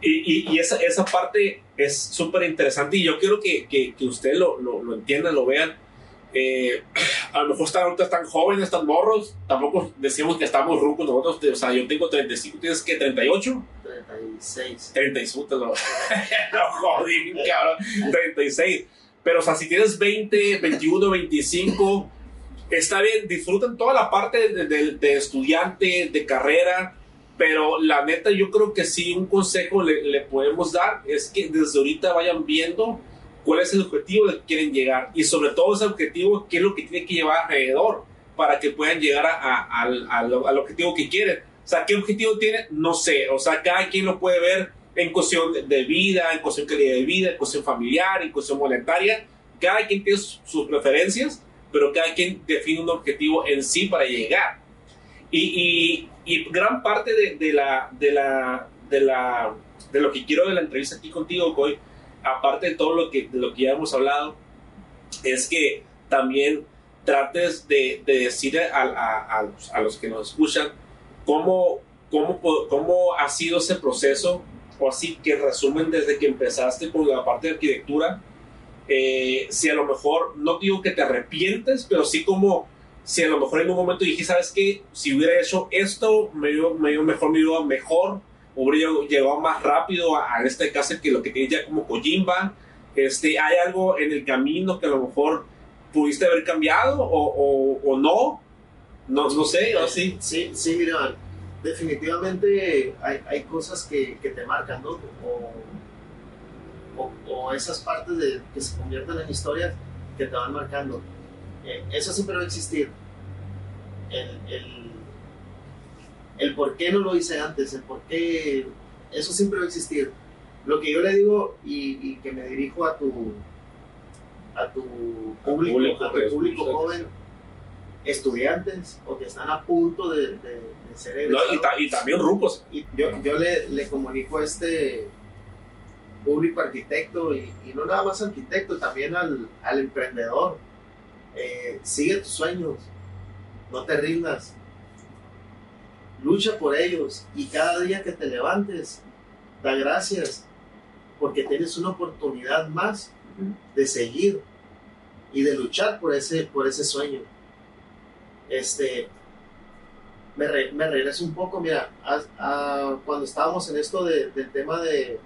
y, y, y esa, esa parte es súper interesante y yo quiero que, que, que ustedes lo, lo, lo entiendan, lo vean. Eh, a lo mejor están, ahorita están jóvenes, están morros, tampoco decimos que estamos rucos nosotros, o sea, yo tengo 35, tienes que 38, 36. 36, te lo, lo jodí, cabrón, 36. Pero, o sea, si tienes 20, 21, 25, está bien, disfruten toda la parte de, de- estudiante, de carrera, pero la neta yo creo que sí, un consejo le, le podemos dar es que desde ahorita vayan viendo cuál es el objetivo que quieren llegar y sobre todo ese objetivo, qué es lo que tiene que llevar alrededor para que puedan llegar a- a- al- al objetivo que quieren. O sea, ¿qué objetivo tiene? No sé. O sea, cada quien lo puede ver en cuestión de- vida, en cuestión de calidad de vida, en cuestión familiar, en cuestión monetaria. Cada quien tiene sus, preferencias, pero cada quien define un objetivo en sí para llegar. Y, y- y gran parte de, de la, de, la, de, la, de lo que quiero de la entrevista aquí contigo, Coy, aparte de todo lo que, de lo que ya hemos hablado, es que también trates de, de decir a, a- a a los que nos escuchan cómo, cómo, cómo ha sido ese proceso, o así que resumen desde que empezaste con la parte de arquitectura, eh, si a lo mejor, no digo que te arrepientes, pero sí como si a lo mejor en un momento dijiste, ¿sabes qué? Si hubiera hecho esto, me iba, me iba mejor, me iba mejor, hubiera llegado más rápido a, a este caso que lo que tienes ya como Kojimba. Este, ¿Hay algo en el camino que a lo mejor pudiste haber cambiado o, o, o no? No, no sé, o sí. Sí, sí, mira, definitivamente hay, hay cosas que, que te marcan, ¿no? O, o, o esas partes de, que se convierten en historias que te van marcando. Eh, eso siempre va a existir. El, el, el por qué no lo hice antes, el por qué, eso siempre va a existir. Lo que yo le digo y, y que me dirijo a tu, a tu público, público a tu público joven, estudiantes o que están a punto de, de, de ser No, y, egresados. ta- y también rucos. Y yo, yo le, le comunico a este público arquitecto y, y no nada más arquitecto, también al, al emprendedor. Eh, sigue tus sueños, no te rindas, lucha por ellos y cada día que te levantes, da gracias porque tienes una oportunidad más de seguir y de luchar por ese, por ese sueño. Este, me, re- me regreso un poco, mira, a- a- cuando estábamos en esto de- del tema de,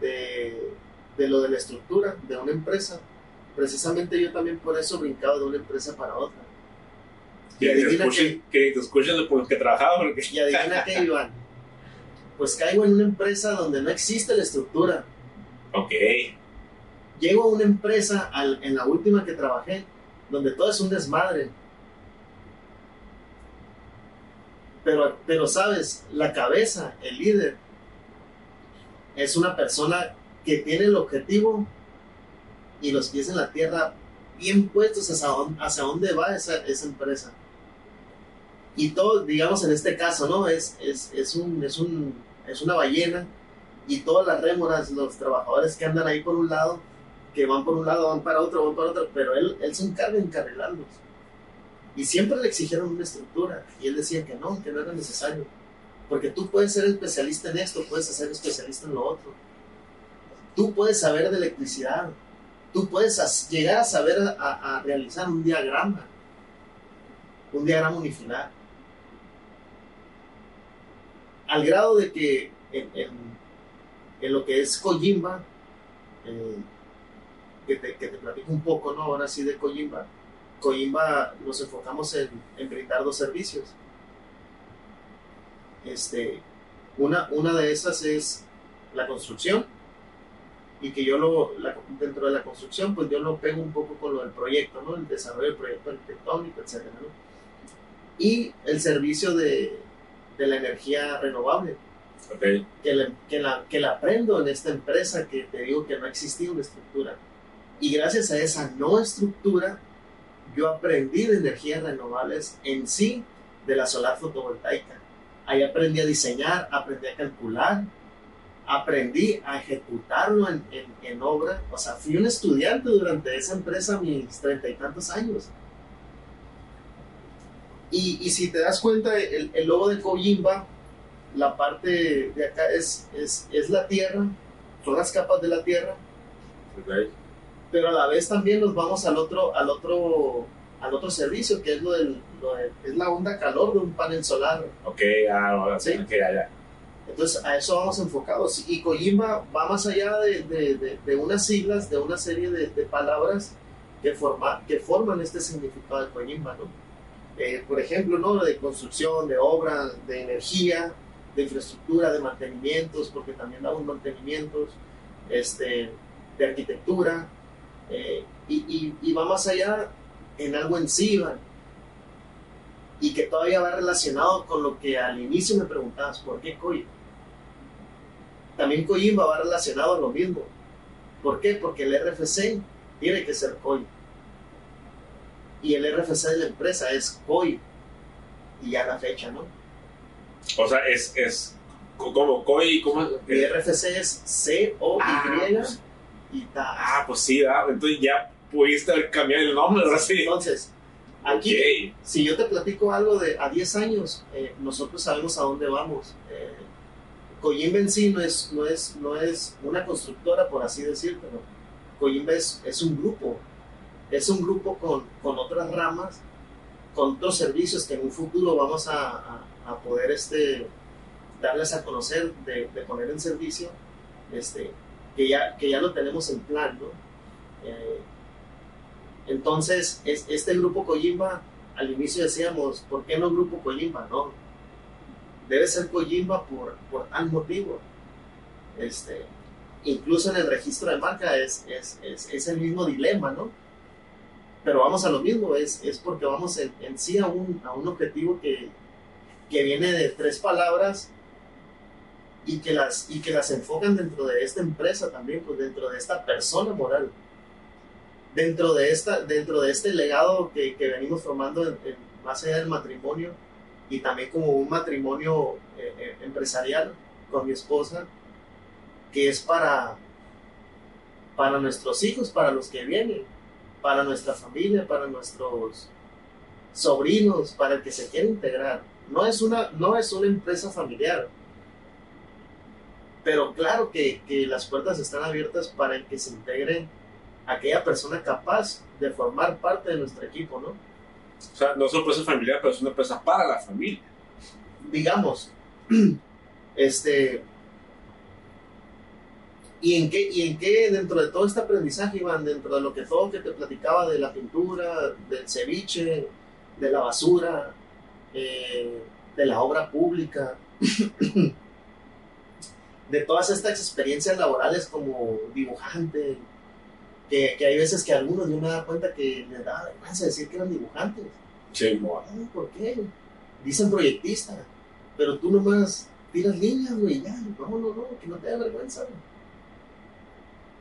de, de lo de la estructura de una empresa, precisamente yo también por eso brincaba de una empresa para otra. Y Que adivina que te escuchen por los que trabajaban. Porque... Y adivina qué, Iván. Pues caigo en una empresa donde no existe la estructura. Ok. Llego a una empresa, al- en la última que trabajé, donde todo es un desmadre. Pero, pero sabes, la cabeza, el líder, es una persona que tiene el objetivo y los pies en la tierra bien puestos hacia dónde, hacia dónde va esa, esa empresa. Y todo, digamos en este caso, ¿no? Es, es, es, un, es, un, es una ballena y todas las rémoras, los trabajadores que andan ahí por un lado, que van por un lado, van para otro, van para otro, pero él, él se encarga de encarrilarlos. Y siempre le exigieron una estructura y él decía que no, que no era necesario. Porque tú puedes ser especialista en esto, puedes ser especialista en lo otro. Tú puedes saber de electricidad, tú puedes llegar a saber a, realizar un diagrama, un diagrama unifilar. Al grado de que en, lo que es Kojimba, eh, que, te, que te platico un poco, ¿no? Ahora sí de Kojimba. Kojimba nos enfocamos en, en brindar dos servicios. Este, una, una de esas es la construcción, y que yo lo, la- dentro de la construcción, pues yo lo pego un poco con lo del proyecto, ¿no? El desarrollo del proyecto arquitectónico, etcétera, ¿no? Y el servicio de, de la energía renovable, Ok. que la, que, la, que la aprendo en esta empresa que te digo que no existía una estructura. Y gracias a esa no estructura, yo aprendí de energías renovables en sí de la solar fotovoltaica. Ahí aprendí a diseñar, aprendí a calcular, aprendí a ejecutarlo en, en, obra. O sea, fui un estudiante durante esa empresa mis treinta y tantos años. Y, y si te das cuenta, el, el logo de Kojimba, la parte de acá es, es, es la tierra, son las capas de la tierra, Ok. Pero a la vez también nos vamos al otro, al otro, al otro servicio, que es lo del, lo del- es la onda calor de un panel solar. Ok, ah, sí. Sí. Ok, ya, ya. Entonces a eso vamos enfocados. Y Kojimba va más allá de, de, de- de unas siglas, de una serie de, palabras que, forma, que forman este significado de Kojimba, ¿no? Eh, por ejemplo, ¿no? De construcción, de obra, de energía, de infraestructura, de mantenimientos, porque también damos mantenimientos, este, de arquitectura, eh, y, y- y va más allá en algo en sí, y que todavía va relacionado con lo que al inicio me preguntabas, ¿por qué Kojimba? También Kojimba va relacionado a lo mismo. ¿Por qué? Porque el RFC tiene que ser COI. Y el RFC de la empresa es COI. Y ya la fecha, ¿no? O sea, es, es co- como COI, ¿cómo? El RFC es C-O-Y Ah, pues- Ah, pues sí, ah, entonces ya pudiste cambiado el nombre, sí. Entonces, aquí, si yo te platico algo de a 10 años, eh, nosotros sabemos a dónde vamos. Eh, Kojimba en sí no es, no, es, no es una constructora, por así decirlo. ¿no? Kojimba es, es un grupo. Es un grupo con, con otras ramas, con otros servicios que en un futuro vamos a, a- a poder este, darles a conocer, de, de poner en servicio, este, que, ya, que ya lo tenemos en plan. ¿no? Eh, entonces, es, este grupo Kojimba, al inicio decíamos, ¿por qué no grupo Kojimba? No, debe ser Kojimba por, por tal motivo. Este, incluso en el registro de marca es, es, es, es el mismo dilema, ¿no? Pero vamos a lo mismo, es, es porque vamos en, en sí a un, a un objetivo que, que viene de tres palabras y que, las, y que las enfocan dentro de esta empresa también, pues dentro de esta persona moral. Dentro de esta dentro de este legado que, que venimos formando en- en- más allá del matrimonio y también como un matrimonio eh, eh, empresarial con mi esposa que es para para nuestros hijos para los que vienen para nuestra familia para nuestros sobrinos para el que se quiere integrar. No es una no es una empresa familiar pero claro que, que las puertas están abiertas para el que se integre aquella persona capaz de formar parte de nuestro equipo, ¿no? O sea, no es una empresa familiar, pero es una empresa para la familia. Digamos, este, ¿y en qué, y en qué dentro de todo este aprendizaje, Iván, dentro de lo que todo que te platicaba de la pintura, del ceviche, de la basura, eh, de la obra pública, de todas estas experiencias laborales como dibujante, que, que hay veces que algunos yo me da cuenta que les da vergüenza decir que eran dibujantes. Sí, No, ¿Por qué? Dicen proyectista, pero tú nomás tiras líneas, güey, ya, no, no, no, que no te dé vergüenza. güey.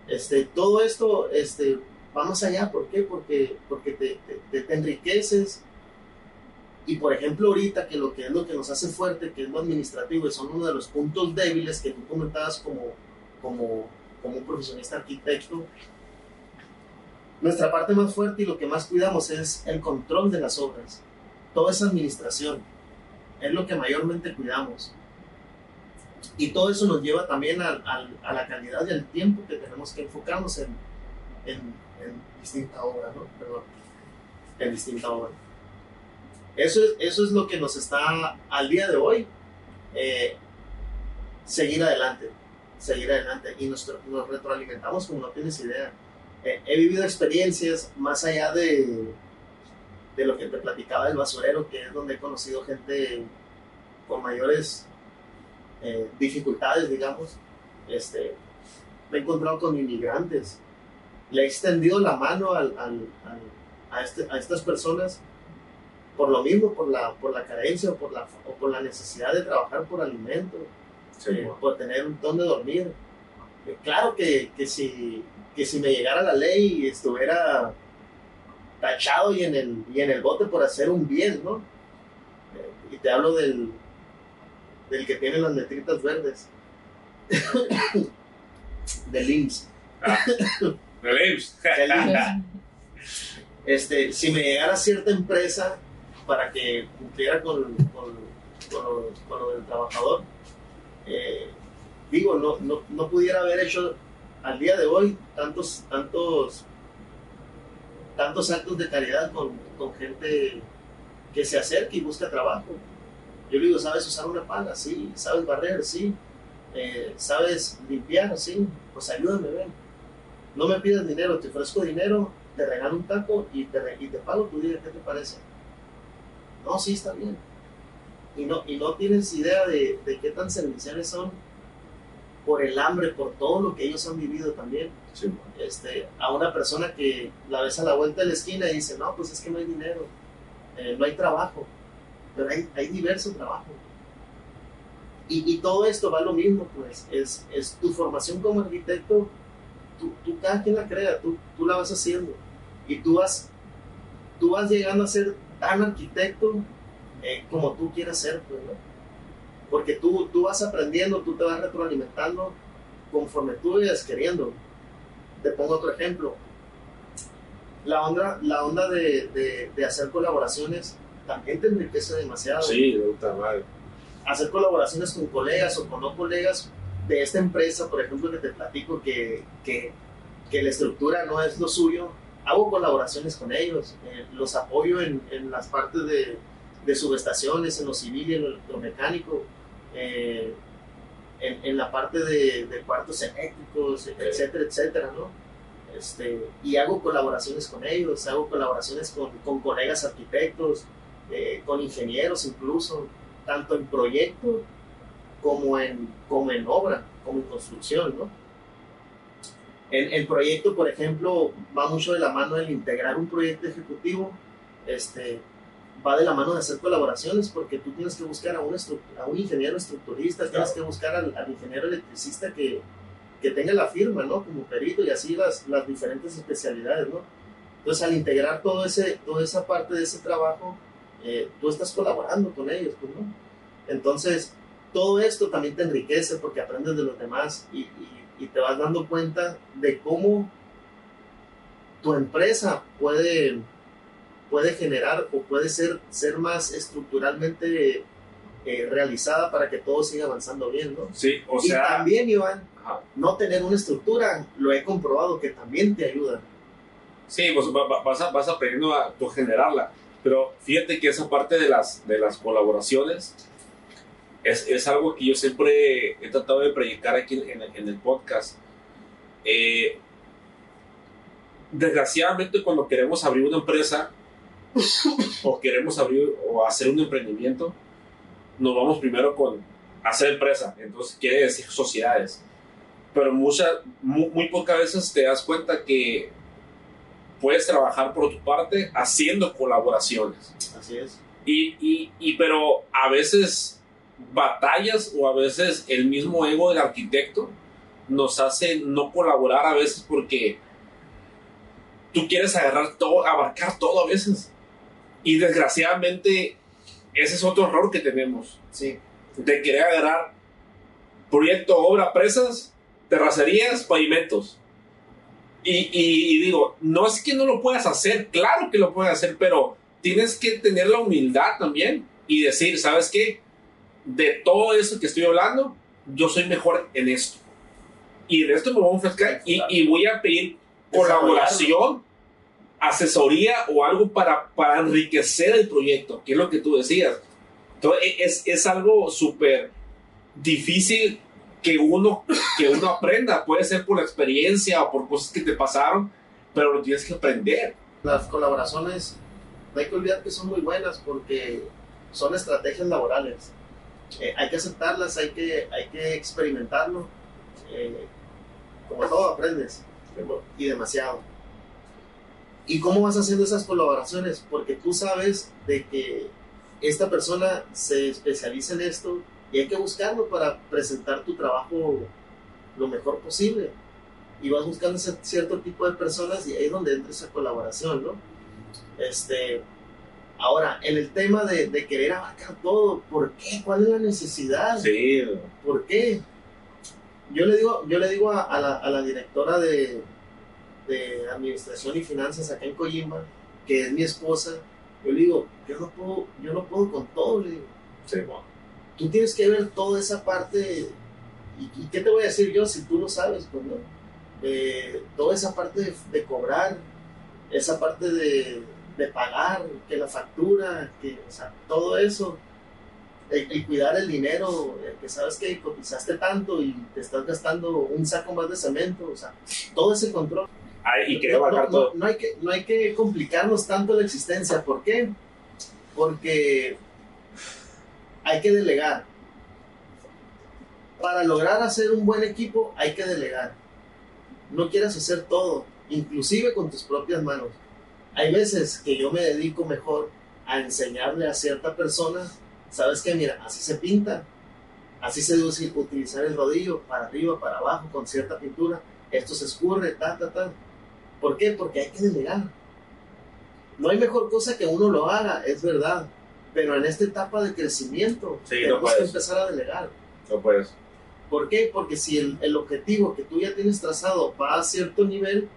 Este, todo esto este, va más allá, ¿por qué? Porque, porque te- te- te enriqueces. Y por ejemplo, ahorita que lo que es lo que nos hace fuerte, que es lo administrativo, y son uno de los puntos débiles que tú comentabas como, como, como un profesionista arquitecto, nuestra parte más fuerte y lo que más cuidamos es el control de las obras. Toda esa administración es lo que mayormente cuidamos. Y todo eso nos lleva también al- a, la calidad y al tiempo que tenemos que enfocarnos en, en, en distinta obra, ¿no? Perdón, en distinta obra. Eso es, eso es lo que nos está al día de hoy eh, seguir adelante, seguir adelante y nos, nos retroalimentamos como no tienes idea. Eh, he vivido experiencias más allá de, de lo que te platicaba del basurero, que es donde he conocido gente con mayores eh, dificultades, digamos. Este, me he encontrado con inmigrantes, le he extendido la mano al- al- al- a, este- a estas personas por lo mismo, por la, por la carencia o por la, o por la necesidad de trabajar por alimento, Sí, eh, por tener un donde dormir. Eh, claro que, que, si, que si me llegara la ley y estuviera tachado y en el, y en el bote por hacer un bien, ¿no? Eh, y te hablo del, del que tiene las letritas verdes. del IMSS. IMSS. Del IMSS. Este, si me llegara cierta empresa para que cumpliera con, con, lo, del trabajador, eh, digo, no, no, no pudiera haber hecho al día de hoy tantos, tantos, tantos actos de caridad con, con gente que se acerca y busca trabajo. Yo le digo, ¿sabes usar una pala? Sí. ¿Sabes barrer? Sí. Eh, ¿Sabes limpiar? Sí. Pues ayúdame, ven. No me pidas dinero, te ofrezco dinero, te regalo un taco y te, te pago tu día, ¿qué te parece? No, sí, está bien. Y no, y no tienes idea de, de qué tan serviciales son por el hambre, por todo lo que ellos han vivido también. Sí, Este, a una persona que la ves a la vuelta de la esquina y dice, no, pues es que no hay dinero, eh, no hay trabajo, pero hay, hay diverso trabajo. Y, y todo esto va a lo mismo, pues, es, es tu formación como arquitecto, tú, tú cada quien la crea, tú, tú la vas haciendo. Y tú vas, tú vas llegando a ser tan arquitecto eh, como tú quieras ser, pues, ¿no? Porque tú, tú vas aprendiendo, tú te vas retroalimentando conforme tú vayas queriendo. Te pongo otro ejemplo. La onda, la onda de, de- de hacer colaboraciones también te enriquece demasiado Sí, puta madre. hacer colaboraciones con colegas o con no colegas de esta empresa, por ejemplo, que te platico que, que, que la estructura no es lo suyo, hago colaboraciones con ellos, eh, los apoyo en, en las partes de, de subestaciones, en lo civil y en lo electromecánico, eh, en, en la parte de, de cuartos eléctricos, etcétera, etcétera, ¿no? Este, y hago colaboraciones con ellos, hago colaboraciones con, con colegas arquitectos, eh, con ingenieros incluso, tanto en proyecto como en, como en obra, como en construcción, ¿no? El, el proyecto, por ejemplo, va mucho de la mano del integrar un proyecto ejecutivo, este, va de la mano de hacer colaboraciones, porque tú tienes que buscar a un, a un ingeniero estructurista, tienes que buscar al, al ingeniero electricista que, que tenga la firma, ¿no? Como perito y así las, las diferentes especialidades, ¿no? Entonces, al integrar todo ese, toda esa parte de ese trabajo, eh, tú estás colaborando con ellos, pues, ¿no? Entonces, todo esto también te enriquece porque aprendes de los demás y, y- y te vas dando cuenta de cómo tu empresa puede, puede generar o puede ser, ser más estructuralmente eh, realizada para que todo siga avanzando bien, ¿no? Sí, o y sea. también, Iván, Ajá. no tener una estructura, lo he comprobado que también te ayuda. Sí, pues va- va- vas, a- vas aprendiendo a tu generarla. Pero fíjate que esa parte de las, de las colaboraciones es, es algo que yo siempre he tratado de predicar aquí en, en- en el podcast. Eh, desgraciadamente, cuando queremos abrir una empresa o queremos abrir o hacer un emprendimiento, nos vamos primero con hacer empresa. Entonces, quiere decir sociedades. pero muchas, muy, muy pocas veces te das cuenta que puedes trabajar por tu parte haciendo colaboraciones. Así es. Y, y, y, pero a veces batallas o a veces el mismo ego del arquitecto nos hace no colaborar a veces porque tú quieres agarrar todo, abarcar todo a veces. Y desgraciadamente ese es otro error que tenemos. Sí. De querer agarrar proyecto, obra, presas, terracerías, pavimentos. Y, y, y digo, no es que no lo puedas hacer, claro que lo puedes hacer, pero tienes que tener la humildad también y decir, ¿sabes qué? De todo eso que estoy hablando, yo soy mejor en esto. Y de esto me voy a ofrecer y, y voy a pedir colaboración, asesoría o algo para, para enriquecer el proyecto, que es lo que tú decías. Entonces, es, es algo súper difícil que uno, que uno aprenda. Puede ser por la experiencia o por cosas que te pasaron, pero lo tienes que aprender. Las colaboraciones, no hay que olvidar que son muy buenas porque son estrategias laborales. Eh, hay que aceptarlas, hay que, hay que experimentarlo. Eh, como todo, aprendes. Y demasiado. ¿Y cómo vas haciendo esas colaboraciones? Porque tú sabes de que esta persona se especializa en esto y hay que buscarlo para presentar tu trabajo lo mejor posible. Y vas buscando cierto tipo de personas y ahí es donde entra esa colaboración, ¿no? Este, ahora, en el tema de, de querer abarcar todo, ¿por qué? ¿Cuál es la necesidad? Sí. ¿Por qué? Yo le digo, yo le digo a, a, la, a la, directora de, de, Administración y Finanzas acá en Coyimba, que es mi esposa, yo le digo, yo no puedo, yo no puedo con todo, le digo. Sí, bueno. Tú tienes que ver toda esa parte, y, y ¿qué te voy a decir yo si tú lo sabes? Pues, ¿no? eh, toda esa parte de, de cobrar, esa parte de, de, pagar, que la factura, que, o sea, todo eso el, el, cuidar el dinero, el que sabes que cotizaste tanto y te estás gastando un saco más de cemento, o sea, todo ese control. Ay, y que no, no, no, no, hay que, no hay que complicarnos tanto la existencia. ¿Por qué? Porque hay que delegar. Para lograr hacer un buen equipo hay que delegar. No quieras hacer todo, inclusive con tus propias manos. Hay veces que yo me dedico mejor a enseñarle a cierta persona ¿sabes qué? Mira, así se pinta, así se debe utilizar el rodillo, para arriba, para abajo, con cierta pintura, esto se escurre, ta, ta, ta. ¿Por qué? Porque hay que delegar. No hay mejor cosa que uno lo haga, es verdad, pero en esta etapa de crecimiento sí, tenemos no que empezar a delegar. No puedes. ¿Por qué? Porque si el, el, objetivo que tú ya tienes trazado va a cierto nivel,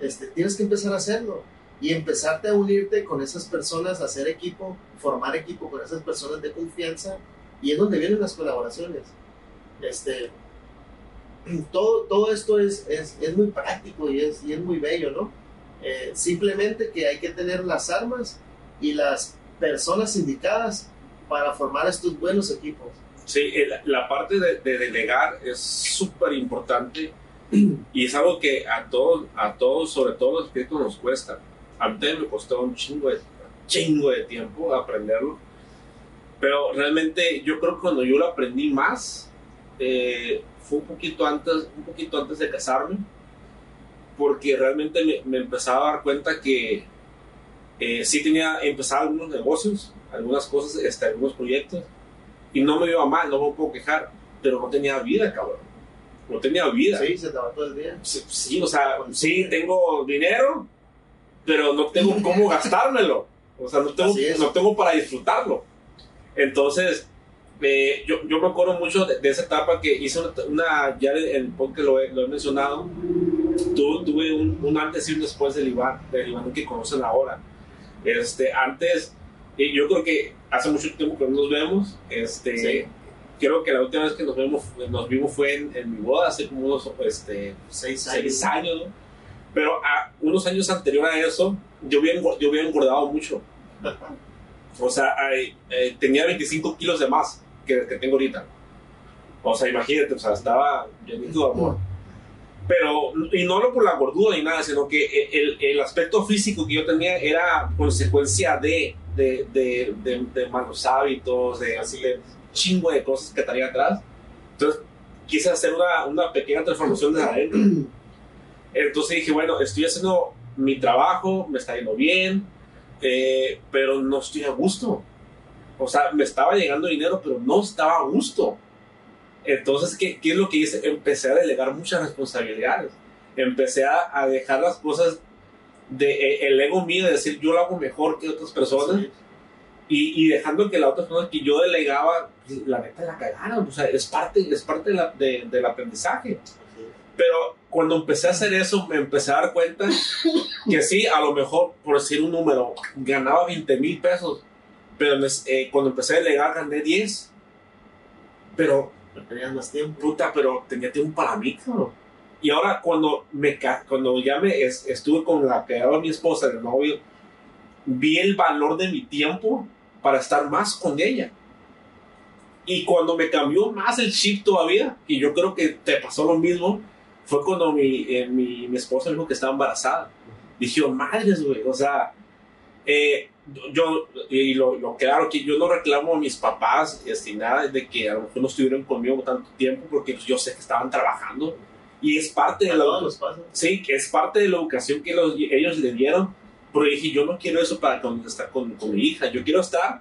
este, tienes que empezar a hacerlo y empezarte a unirte con esas personas, hacer equipo, formar equipo con esas personas de confianza y es donde vienen las colaboraciones. Este, todo, todo esto es, es, es muy práctico y es, y es muy bello, ¿no? Eh, simplemente que hay que tener las armas y las personas indicadas para formar estos buenos equipos. Sí, la, la parte de, de, delegar es súper importante y es algo que a todos, a todos, sobre todo los arquitectos, nos cuesta a mí me costó un chingo de, chingo de tiempo aprenderlo. Pero realmente yo creo que cuando yo lo aprendí más eh, fue un poquito, antes, un poquito antes de casarme. Porque realmente me, me empezaba a dar cuenta que eh, sí tenía, empezaba algunos negocios, algunas cosas, este, algunos proyectos. Y no me iba mal, no me puedo quejar. Pero no tenía vida, cabrón. No tenía vida. Sí, se te va todo el día. Sí, sí o sea, sí, tengo dinero, pero no tengo cómo gastármelo. O sea, no tengo, no tengo para disfrutarlo. Entonces, eh, yo, yo me acuerdo mucho de, de, esa etapa que hice una, una ya en el podcast lo he, lo he mencionado, tu, tuve un, un, antes y un después del Iván, del Iván que conocen ahora. Este, antes, y yo creo que hace mucho tiempo que no nos vemos, este, sí. creo que la última vez que nos, vemos, nos vimos fue en, en mi boda, hace como unos este, seis años. Seis años ¿no? Pero a unos años anterior a eso, yo había, yo había engordado mucho. O sea, eh, tenía 25 kilos de más que, que, tengo ahorita. O sea, imagínate, o sea, estaba llenito de amor. Pero, y no lo por la gordura ni nada, sino que el, el aspecto físico que yo tenía era consecuencia de, de, de, de, de malos hábitos, de, así, de chingo de cosas que tenía atrás. Entonces, quise hacer una, una pequeña transformación de adentro. Entonces dije, bueno, estoy haciendo mi trabajo, me está yendo bien, eh, pero no estoy a gusto. O sea, me estaba llegando dinero, pero no estaba a gusto. Entonces, ¿qué, qué es lo que hice? Empecé a delegar muchas responsabilidades. Empecé a, a dejar las cosas de eh, el ego mío de decir yo lo hago mejor que otras personas Sí. y, y dejando que la otra persona que yo delegaba, pues, la neta la cagaron. O sea, es parte, es parte de la- de- del aprendizaje. Pero cuando empecé a hacer eso, me empecé a dar cuenta que sí, a lo mejor, por decir un número, ganaba 20 mil pesos. Pero eh, cuando empecé a delegar, gané 10. Pero, tenías más tiempo. puta, pero tenía tiempo para mí. Y ahora, cuando, me, cuando ya me es- estuve con la que era mi esposa, el novio, vi el valor de mi tiempo para estar más con ella. Y cuando me cambió más el chip todavía, y yo creo que te pasó lo mismo, fue cuando mi, eh, mi, mi esposa dijo que estaba embarazada. Dije, oh, madres, güey, o sea, eh, yo, y lo, lo claro que yo no reclamo a mis papás, este, nada de que a lo mejor no estuvieron conmigo tanto tiempo, porque pues, yo sé que estaban trabajando, y es parte de la. Sí, que es parte de la educación que los- ellos le dieron. Pero dije, yo no quiero eso para con- estar con, con mi hija. Yo quiero estar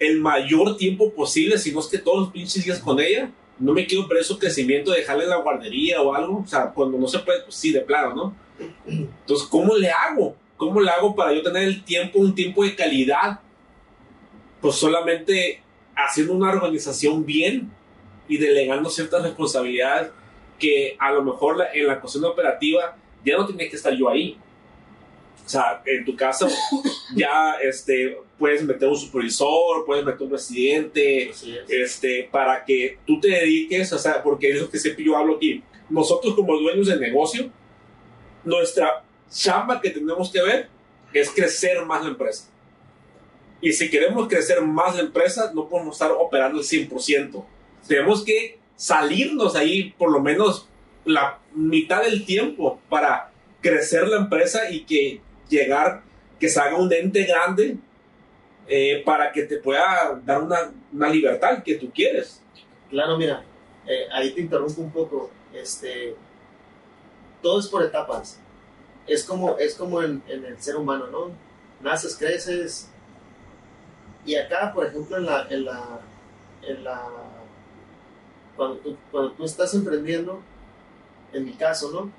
el mayor tiempo posible, si no es que todos los pinches días con ella. No me quiero perder su crecimiento, dejarle la guardería o algo. O sea, cuando no se puede, pues sí, de plano, ¿no? Entonces, ¿cómo le hago? ¿Cómo le hago para yo tener el tiempo, un tiempo de calidad? Pues solamente haciendo una organización bien y delegando ciertas responsabilidades que a lo mejor en la cuestión operativa ya no tiene que estar yo ahí. O sea, en tu caso ya este, puedes meter un supervisor, puedes meter un residente, Así es. este, para que tú te dediques, o sea, porque es lo que siempre yo hablo aquí. Nosotros como dueños del negocio, nuestra chamba que tenemos que ver es crecer más la empresa. Y si queremos crecer más la empresa, no podemos estar operando al 100%. Tenemos que salirnos ahí por lo menos la mitad del tiempo para crecer la empresa y que llegar, que se haga un ente grande eh, para que te pueda dar una, una libertad que tú quieres. Claro, mira, eh, ahí te interrumpo un poco. Este, todo es por etapas. Es como, es como en, en el ser humano, ¿no? Naces, creces. Y acá, por ejemplo, en la, en la, cuando, tú, cuando tú estás emprendiendo, en mi caso, ¿no?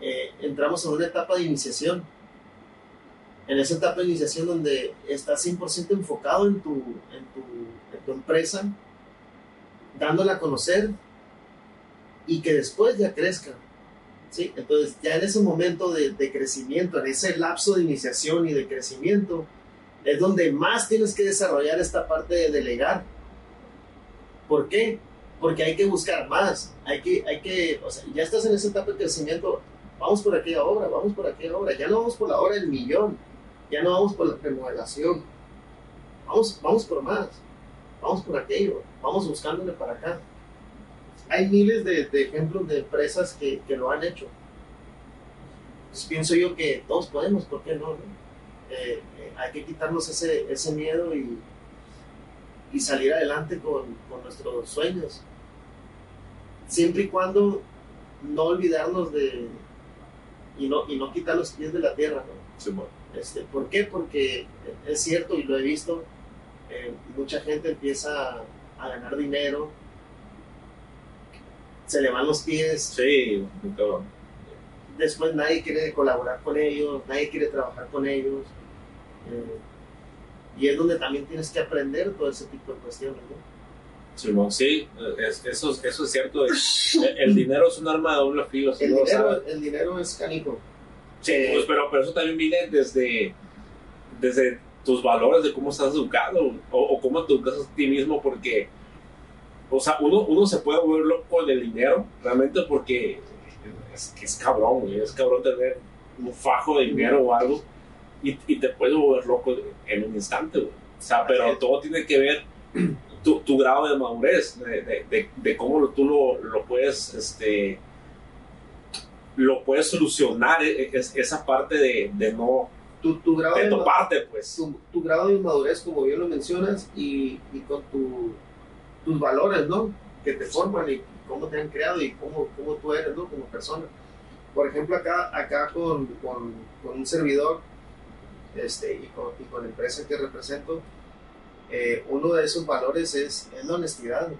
Eh, entramos en una etapa de iniciación. En esa etapa de iniciación donde estás 100% enfocado en tu, en tu, en tu empresa, dándola a conocer y que después ya crezca. ¿sí? Entonces, ya en ese momento de, de crecimiento, en ese lapso de iniciación y de crecimiento, es donde más tienes que desarrollar esta parte de delegar. ¿Por qué? Porque hay que buscar más, hay que, hay que, o sea, ya estás en esa etapa de crecimiento, vamos por aquella obra, vamos por aquella obra, ya no vamos por la obra del millón, ya no vamos por la remodelación, vamos, vamos por más, vamos por aquello, vamos buscándole para acá. Hay miles de, ejemplos de empresas que, que, lo han hecho. Pues pienso yo que todos podemos, ¿por qué no? Eh, eh, hay que quitarnos ese, ese miedo y, y salir adelante con, con, nuestros sueños. Siempre y cuando no olvidarnos de y no, y no quitar los pies de la tierra. ¿no? Sí. Este, ¿Por qué? Porque es cierto y lo he visto, eh, mucha gente empieza a ganar dinero, se le van los pies. Sí, cabrón. Después nadie quiere colaborar con ellos, nadie quiere trabajar con ellos. Eh, y es donde también tienes que aprender todo ese tipo de cuestiones. ¿no? Simón, sí, es, eso, eso es cierto. El, el, dinero es un arma de doble filo. El, ¿no? dinero, el dinero es canijo. Sí, pues, pero, pero eso también viene desde, desde tus valores, de cómo estás educado o, o cómo te educas a ti mismo, porque, o sea, uno, uno se puede volver loco del dinero, realmente porque es, es cabrón, güey, es cabrón tener un fajo de dinero o algo y, y te puedes volver loco en un instante, güey. O sea, pero todo tiene que ver tu, tu grado de madurez, de, de, de, de cómo tú lo, lo puedes, este, lo puedes solucionar, es, esa parte de, de no, tu, tu grado de, toparte, pues. Tu, tu, grado de inmadurez, como bien lo mencionas, y, y con tu, tus valores, ¿no? que te forman y cómo te han creado y cómo, cómo tú eres ¿no? como persona. Por ejemplo, acá, acá con, con, con un servidor este, y, con, y con la empresa que represento, eh, uno de esos valores es, es la honestidad.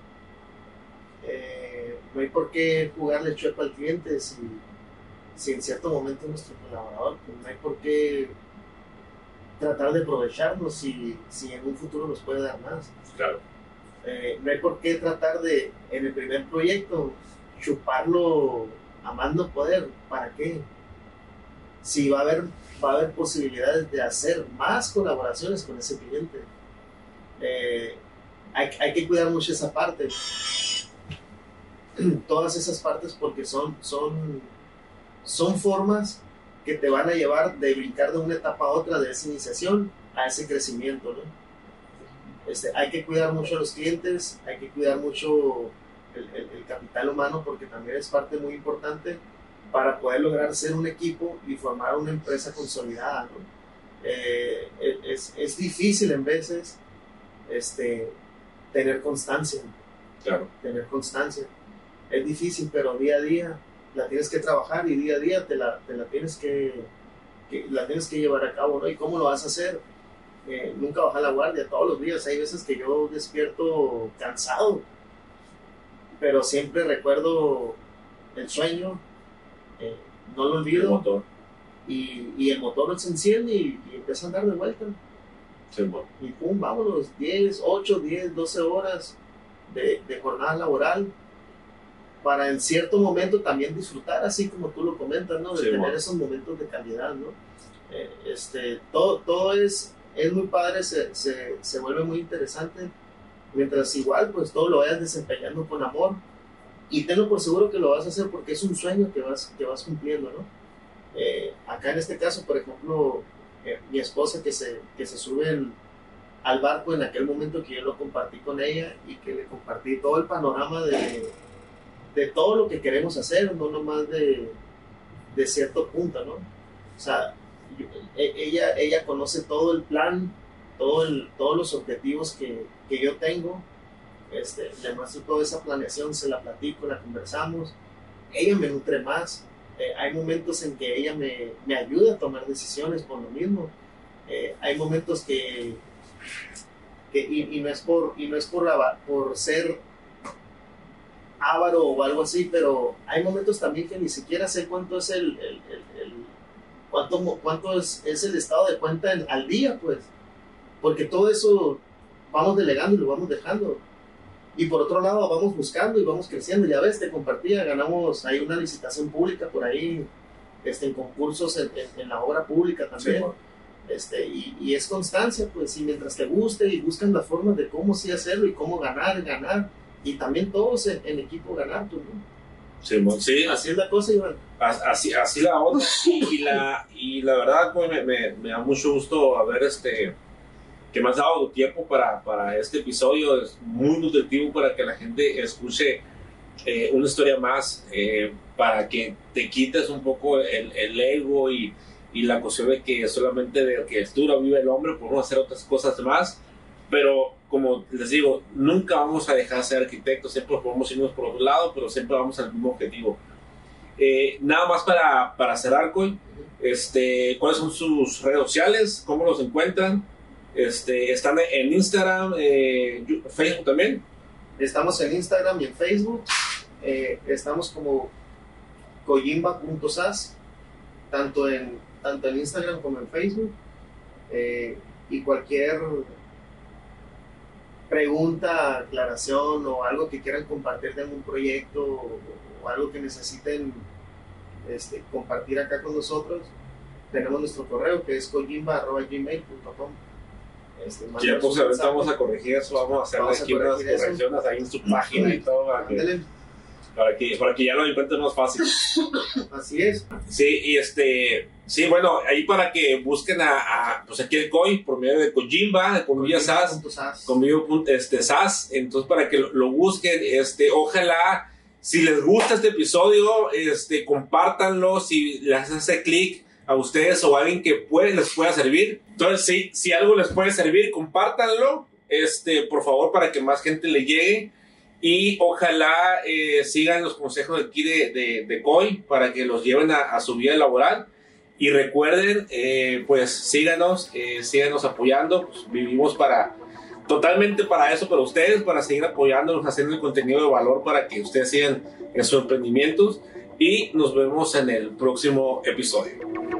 Eh, no hay por qué jugarle chueco al cliente si, si en cierto momento es nuestro colaborador. Pues no hay por qué tratar de aprovecharnos si, si en un futuro nos puede dar más. Claro. Eh, no hay por qué tratar de, en el primer proyecto, chuparlo a mando poder. ¿Para qué? Si va a haber, va a haber posibilidades de hacer más colaboraciones con ese cliente. Eh, hay, hay, que cuidar mucho esa parte. Todas esas partes porque son, son, son formas que te van a llevar de brincar de una etapa a otra de esa iniciación a ese crecimiento. ¿no? Este, hay que cuidar mucho a los clientes, hay que cuidar mucho el, el, el, capital humano porque también es parte muy importante para poder lograr ser un equipo y formar una empresa consolidada. ¿no? Eh, es, es, difícil en veces este, tener constancia. Claro. Tener constancia. Es difícil, pero día a día la tienes que trabajar y día a día te la, te la tienes que, que, la tienes que llevar a cabo, ¿no? ¿Y cómo lo vas a hacer? Eh, nunca bajar la guardia, todos los días. Hay veces que yo despierto cansado, pero siempre recuerdo el sueño, eh, no lo olvido. El motor. Y, y, el motor se enciende y, y empieza a andar de vuelta. Sí, bueno. Y pum, vámonos, 10, 8, 10, 12 horas de, de jornada laboral para en cierto momento también disfrutar, así como tú lo comentas, ¿no? De Sí, tener bueno. esos momentos de calidad, ¿no? Eh, este, todo, todo es, es muy padre, se, se, se vuelve muy interesante, mientras igual, pues todo lo vayas desempeñando con amor y tenlo por seguro que lo vas a hacer porque es un sueño que vas, que vas cumpliendo, ¿no? Eh, acá en este caso, por ejemplo, eh, mi esposa que se, que se sube el- al barco en aquel momento que yo lo compartí con ella y que le compartí todo el panorama de, de todo lo que queremos hacer, no nomás de, de cierto punto, ¿no? O sea, e- ella, ella conoce todo el plan, todo el, todos los objetivos que, que yo tengo, este, le muestro toda esa planeación, se la platico, la conversamos, ella me nutre más, eh, hay momentos en que ella me, me ayuda a tomar decisiones por lo mismo, Eh, hay momentos que, que y, no es por, y no es por, por ser avaro o algo así, pero hay momentos también que ni siquiera sé cuánto es el, el- el- el- cuánto, cuánto es, es el estado de cuenta en- al día, pues, porque todo eso vamos delegando y lo vamos dejando. Y por otro lado vamos buscando y vamos creciendo. Ya ves, te compartía, ganamos ahí una licitación pública por ahí, este, en concursos en, en- en la obra pública Sí, también. bueno. Este, y, y es constancia, pues, y mientras te guste y buscan las formas de cómo sí hacerlo y cómo ganar, ganar, y también todos en, en equipo ganar, pues, ¿no? Sí, bueno. Sí, Así es la cosa, Iván. As- Así, así la onda. Y, la, y la verdad, pues, me, me, me da mucho gusto haber este, que me has dado tu tiempo para, para este episodio. Es muy nutritivo para que la gente escuche eh, una historia más, eh, para que te quites un poco el, el ego y, y la cuestión de que solamente de arquitectura vive el hombre, podemos hacer otras cosas más. Pero como les digo, nunca vamos a dejar de ser arquitectos, siempre podemos irnos por otro lado, pero siempre vamos al mismo objetivo. Eh, nada más para, para cerrar, Coy, este, ¿cuáles son sus redes sociales? ¿Cómo los encuentran? Este, ¿Están en Instagram, eh, Facebook también? Estamos en Instagram y en Facebook. Eh, estamos como kojimba.sas, tanto en, tanto en Instagram como en Facebook. Y cualquier pregunta, aclaración o algo que quieran compartir de algún proyecto o, o algo que necesiten este, compartir acá con nosotros, tenemos nuestro correo que es kojimba.gmail.com. Este, Ya pues ahorita vamos a corregir eso, vamos a hacerle Vamos aquí unas eso. correcciones ahí en su página y todo para que, Ándale, para que, para que ya lo encuentren más fácil. así es. Sí, y este, sí, bueno, ahí para que busquen a, a, pues aquí el COI por medio de Kojimba, de Comillas SAS, este, SAS, entonces para que lo, lo busquen, este, ojalá, si les gusta este episodio, este, compártanlo, si les hace clic a ustedes o a alguien que puede, les pueda servir. Entonces, sí, si algo les puede servir, compártanlo, este, por favor, para que más gente le llegue. Y ojalá eh, sigan los consejos aquí de, de, de COI para que los lleven a, a su vida laboral. Y recuerden, eh, pues síganos, eh, síganos apoyando. Pues, vivimos para totalmente para eso, para ustedes, para seguir apoyándonos, haciendo el contenido de valor para que ustedes sigan en sus emprendimientos. Y nos vemos en el próximo episodio.